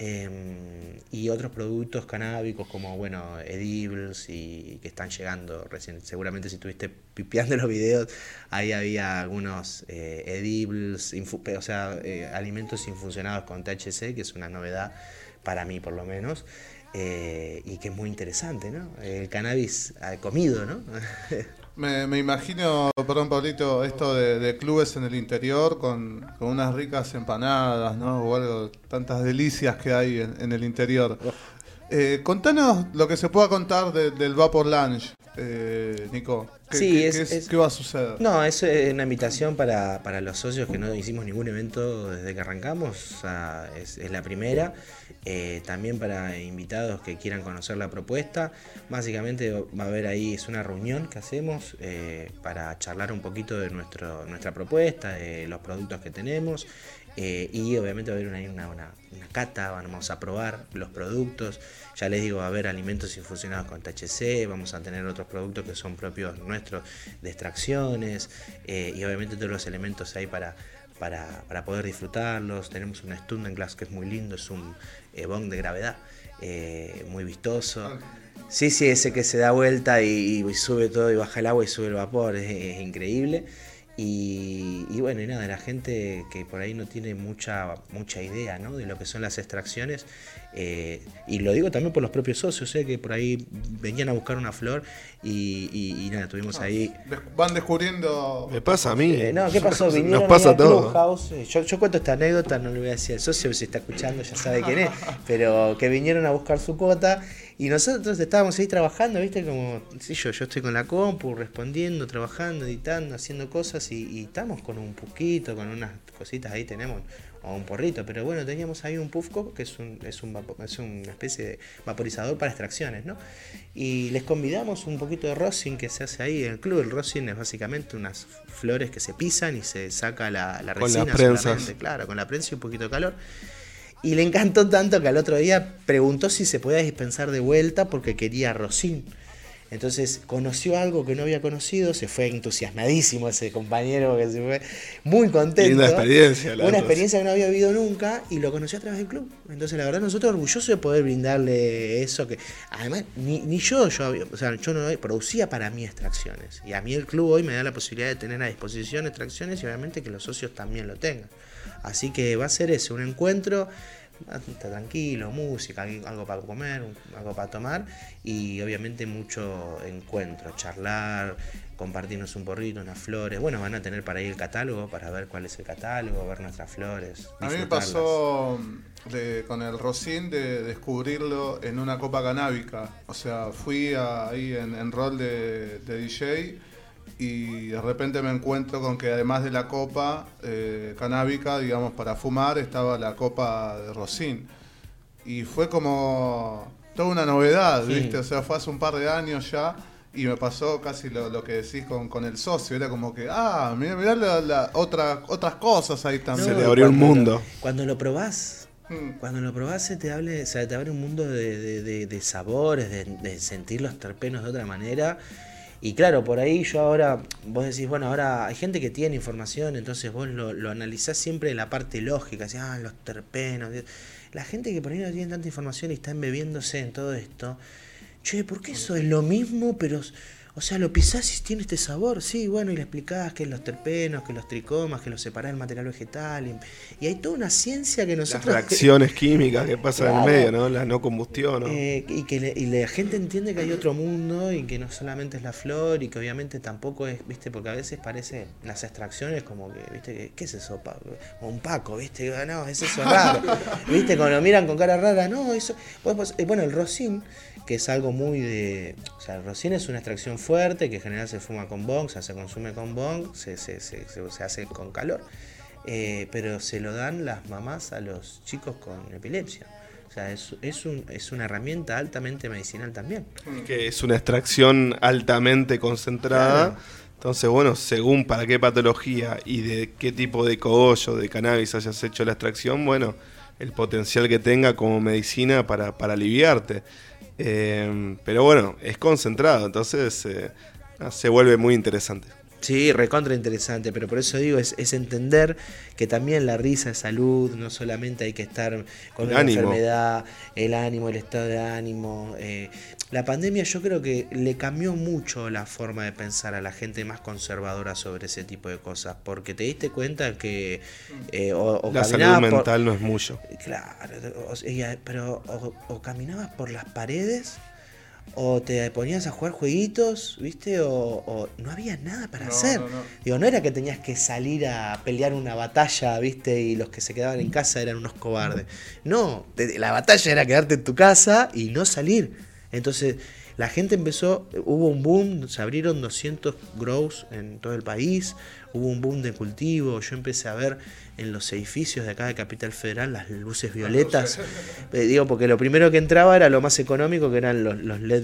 Eh, y otros productos canábicos como bueno edibles y que están llegando recién. Seguramente si estuviste pipeando los videos ahí había algunos eh, edibles o sea eh, alimentos infusionados con THC que es una novedad para mí por lo menos eh, y que es muy interesante no el cannabis eh, comido no Me, me imagino, perdón Pablito, esto de, de clubes en el interior con, con unas ricas empanadas, ¿no? O algo, tantas delicias que hay en, en el interior. Eh, contanos lo que se pueda contar de- del Vapor Lounge, eh, Nico. ¿Qué, Sí, qué- es- qué es- es- qué va a suceder? No, eso es una invitación para, para los socios que no hicimos ningún evento desde que arrancamos, es la primera. Eh, también para invitados que quieran conocer la propuesta. Básicamente va a haber ahí, es una reunión que hacemos eh, para charlar un poquito de nuestro, nuestra propuesta, de los productos que tenemos. Eh, y obviamente va a haber una, una, una- una cata, vamos a probar los productos. Ya les digo, va a haber alimentos infusionados con THC, vamos a tener otros productos que son propios nuestros de extracciones eh, y obviamente todos los elementos ahí para, para, para poder disfrutarlos. Tenemos un Stundenglas que es muy lindo, es un eh, bong de gravedad eh, muy vistoso. Sí, sí, ese que se da vuelta y, y sube todo y baja el agua y sube el vapor, es, es increíble. Y, y bueno, y nada, la gente que por ahí no tiene mucha, mucha idea ¿no? de lo que son las extracciones, eh, y lo digo también por los propios socios, eh, que por ahí venían a buscar una flor y, y- y nada, tuvimos ahí van descubriendo... Me pasa a mí. eh, no, ¿qué pasó? Vinieron Nos pasa a al todos. Clubhouse. Eh, Yo, yo cuento esta anécdota, no le voy a decir al socio, si está escuchando ya sabe quién es, pero que vinieron a buscar su cuota Y nosotros estábamos ahí trabajando, ¿viste? Como, sí, yo, yo estoy con la compu, respondiendo, trabajando, editando, haciendo cosas y, y estamos con un poquito, con unas cositas ahí tenemos, o un porrito, pero bueno, teníamos ahí un Pufco, que es, un, es, un es una especie de vaporizador para extracciones, ¿no? Y les convidamos un poquito de rosin que se hace ahí en el club. El rosin es básicamente unas flores que se pisan y se saca la, la Con resina prensas. solamente, claro, con la prensa y un poquito de calor. Y le encantó tanto que al otro día preguntó si se podía dispensar de vuelta porque quería rosin. Entonces conoció algo que no había conocido, se fue entusiasmadísimo ese compañero que se fue muy contento. Linda experiencia, la Una experiencia que no había vivido nunca y lo conoció a través del club. Entonces la verdad nosotros orgullosos de poder brindarle eso que además ni, ni yo, yo, o sea, yo no producía para mí extracciones. Y a mí el club hoy me da la posibilidad de tener a disposición extracciones y obviamente que los socios también lo tengan. Así que va a ser ese, un encuentro está tranquilo, música, algo para comer, algo para tomar y obviamente mucho encuentro, charlar, compartirnos un porrito, unas flores. Bueno, van a tener para ir el catálogo para ver cuál es el catálogo, ver nuestras flores. A mí me pasó de- con el Rocín de descubrirlo en una copa canábica. O sea, fui a- ahí en, en rol de, de DJ y de repente me encuentro con que además de la copa eh, canábica, digamos, para fumar, estaba la copa de Rocín. Y fue como toda una novedad, Sí. ¿viste? O sea, fue hace un par de años ya. Y me pasó casi lo, lo que decís con, con el socio. Era como que, ah, mirá, mirá la- la- otra- otras cosas ahí también. Se le abrió un lo- mundo. Cuando lo probás, Mm. cuando lo probás se te, hable, o sea, te abre un mundo de, de- de- de sabores, de, de sentir los terpenos de otra manera. Y claro, por ahí yo ahora, vos decís, bueno, ahora hay gente que tiene información, entonces vos lo, lo analizás siempre en la parte lógica, así, ah, los terpenos. La gente que por ahí no tiene tanta información y está embebiéndose en todo esto, che, ¿por qué eso es lo mismo, pero... O sea, lo pisás y tiene este sabor, sí, bueno, y le explicás que los terpenos, que los tricomas, que los separás del material vegetal. Y, y hay toda una ciencia que Las nosotros... reacciones químicas que pasan en el medio, ¿no? La no combustión, ¿no? Eh, y que le- y la gente entiende que hay otro mundo y que no solamente es la flor y que obviamente tampoco es, viste, porque a veces parece las extracciones como que, viste, ¿qué es eso? O un paco, viste, Ah, no, es eso raro, viste, cuando lo miran con cara rara, no, eso, eh, bueno, el rocín, que es algo muy de, o sea, el rocín es una extracción fuerte que en general se fuma con bong, o sea, se consume con bong, se, se, se, se- hace con calor, eh, pero se lo dan las mamás a los chicos con epilepsia. O sea, es, es, un, es una herramienta altamente medicinal también. que es una extracción altamente concentrada. Claro. Entonces, bueno, según para qué patología y de qué tipo de cogollo, de cannabis hayas hecho la extracción, bueno, el potencial que tenga como medicina para, para aliviarte. Eh, pero bueno, es concentrado, entonces eh, se vuelve muy interesante. Sí, recontra interesante, pero por eso digo, es, es entender que también la risa es salud, no solamente hay que estar con El una ánimo. enfermedad, el ánimo, el estado de ánimo. eh, la pandemia yo creo que le cambió mucho la forma de pensar a la gente más conservadora sobre ese tipo de cosas, porque te diste cuenta que eh, o, o La salud por- mental no es mucho. Claro, o pero o caminabas por las paredes o te ponías a jugar jueguitos, ¿viste? O, o no había nada para No, hacer. no, no. Digo, no era que tenías que salir a pelear una batalla, ¿viste? Y los que se quedaban en casa eran unos cobardes. No, te- la batalla era quedarte en tu casa y no salir. Entonces, la gente empezó, hubo un boom, se abrieron 200 grows en todo el país, hubo un boom de cultivo, yo empecé a ver en los edificios de acá de Capital Federal las luces violetas. Eh, digo, porque lo primero que entraba era lo más económico, que eran los, los LED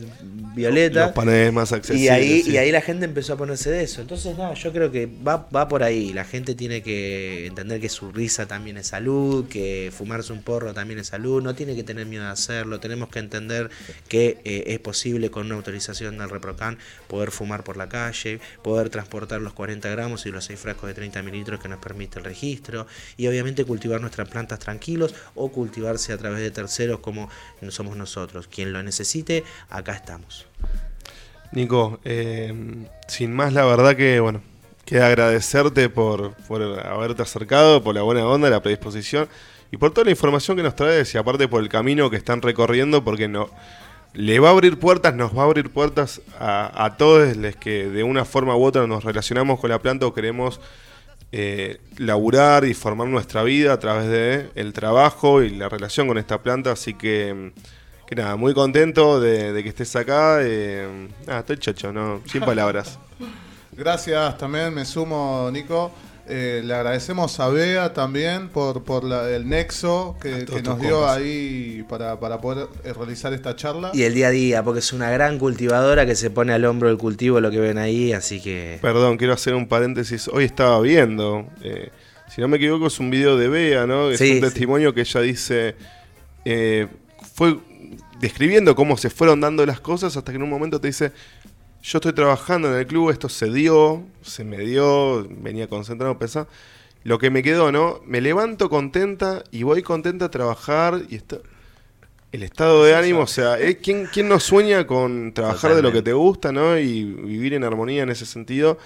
violetas. Los paneles más accesibles. Y ahí, sí. y ahí la gente empezó a ponerse de eso. Entonces, no, yo creo que va, va por ahí. La gente tiene que entender que su risa también es salud, que fumarse un porro también es salud. No tiene que tener miedo de hacerlo. Tenemos que entender que eh, es posible con una autorización del ReproCan poder fumar por la calle, poder transportar los 40 gramos y los 6 frascos de 30 mililitros que nos permite el registro. Y obviamente cultivar nuestras plantas tranquilos o cultivarse a través de terceros como somos nosotros. Quien lo necesite, acá estamos. Nico, eh, sin más, la verdad que, bueno, queda agradecerte por, por haberte acercado, por la buena onda, la predisposición y por toda la información que nos traes y aparte por el camino que están recorriendo, porque no le va a abrir puertas, nos va a abrir puertas a, a todos los que de una forma u otra nos relacionamos con la planta o queremos eh, laburar y formar nuestra vida a través de el trabajo y la relación con esta planta, así que que nada, muy contento de, que estés acá. eh, estoy chocho, no, sin palabras. Gracias también, me sumo, Nico. Eh, le agradecemos a Bea también por, por la- el nexo que, nos dio compas. ahí para, para poder eh, realizar esta charla. Y el día a día, porque es una gran cultivadora que se pone al hombro del cultivo, lo que ven ahí, así que... Perdón, quiero hacer un paréntesis. Hoy estaba viendo, eh, si no me equivoco, es un video de Bea, ¿no? Es Sí, un sí. testimonio que ella dice. eh, fue describiendo cómo se fueron dando las cosas hasta que en un momento te dice. Yo estoy trabajando en el club, esto se dio, se me dio, venía concentrado, pensando. Lo que me quedó, ¿no? Me levanto contenta y voy contenta a trabajar y esto. El estado de ánimo, o sea, ¿eh? ¿quién, ¿quién no sueña con trabajar de lo que te gusta, ¿no? Y vivir en armonía en ese sentido.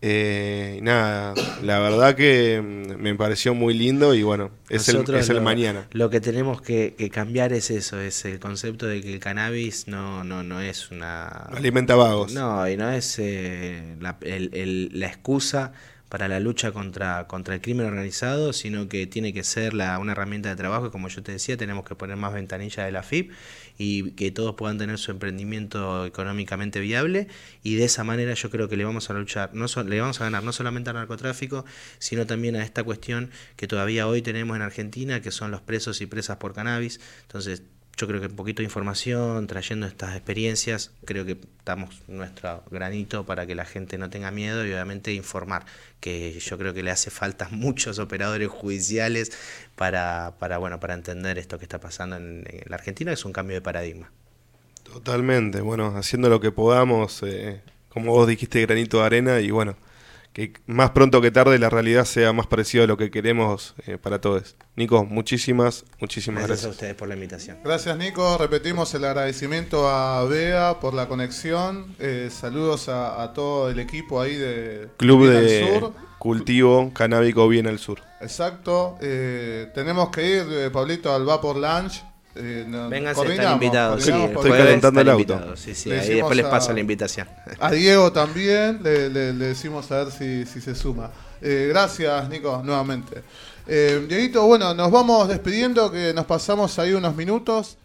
Eh, nada, la verdad que mm, me pareció muy lindo y bueno, es, el, es el lo- mañana. Lo que tenemos que, que cambiar es eso, es el concepto de que el cannabis no, no, no es una... Alimenta vagos. No, y no es eh, la, el- el- la excusa para la lucha contra, contra el crimen organizado, sino que tiene que ser la, una herramienta de trabajo. y Como yo te decía, tenemos que poner más ventanillas de la FIP y que todos puedan tener su emprendimiento económicamente viable. Y de esa manera yo creo que le vamos a luchar, no le vamos a ganar no solamente al narcotráfico, sino también a esta cuestión que todavía hoy tenemos en Argentina, que son los presos y presas por cannabis. Entonces, yo creo que un poquito de información, trayendo estas experiencias, creo que damos nuestro granito para que la gente no tenga miedo y obviamente informar, que yo creo que le hace falta muchos operadores judiciales para, para, bueno, para entender esto que está pasando en, la Argentina, que es un cambio de paradigma. Totalmente, bueno, haciendo lo que podamos, eh, como vos dijiste, granito de arena y bueno, que más pronto que tarde la realidad sea más parecida a lo que queremos eh, para todos. Nico, muchísimas, muchísimas Gracias a gracias. ustedes por la invitación. Gracias Nico, repetimos el agradecimiento a Bea por la conexión. Eh, saludos a, a todo el equipo ahí de Club Bien al Sur. Cultivo Canábico Bien al Sur. Exacto. Eh, tenemos que ir, eh, Pablito, al Vapor Lunch. Eh, no- Vénganse, están invitados. Sí, Estoy calentando el auto. invitados, Sí, sí, ahí después les paso la invitación. A Diego también le, le- le decimos a ver si, si se suma. Eh, gracias, Nico, nuevamente. Eh, Dieguito, bueno, nos vamos despidiendo, que nos pasamos ahí unos minutos.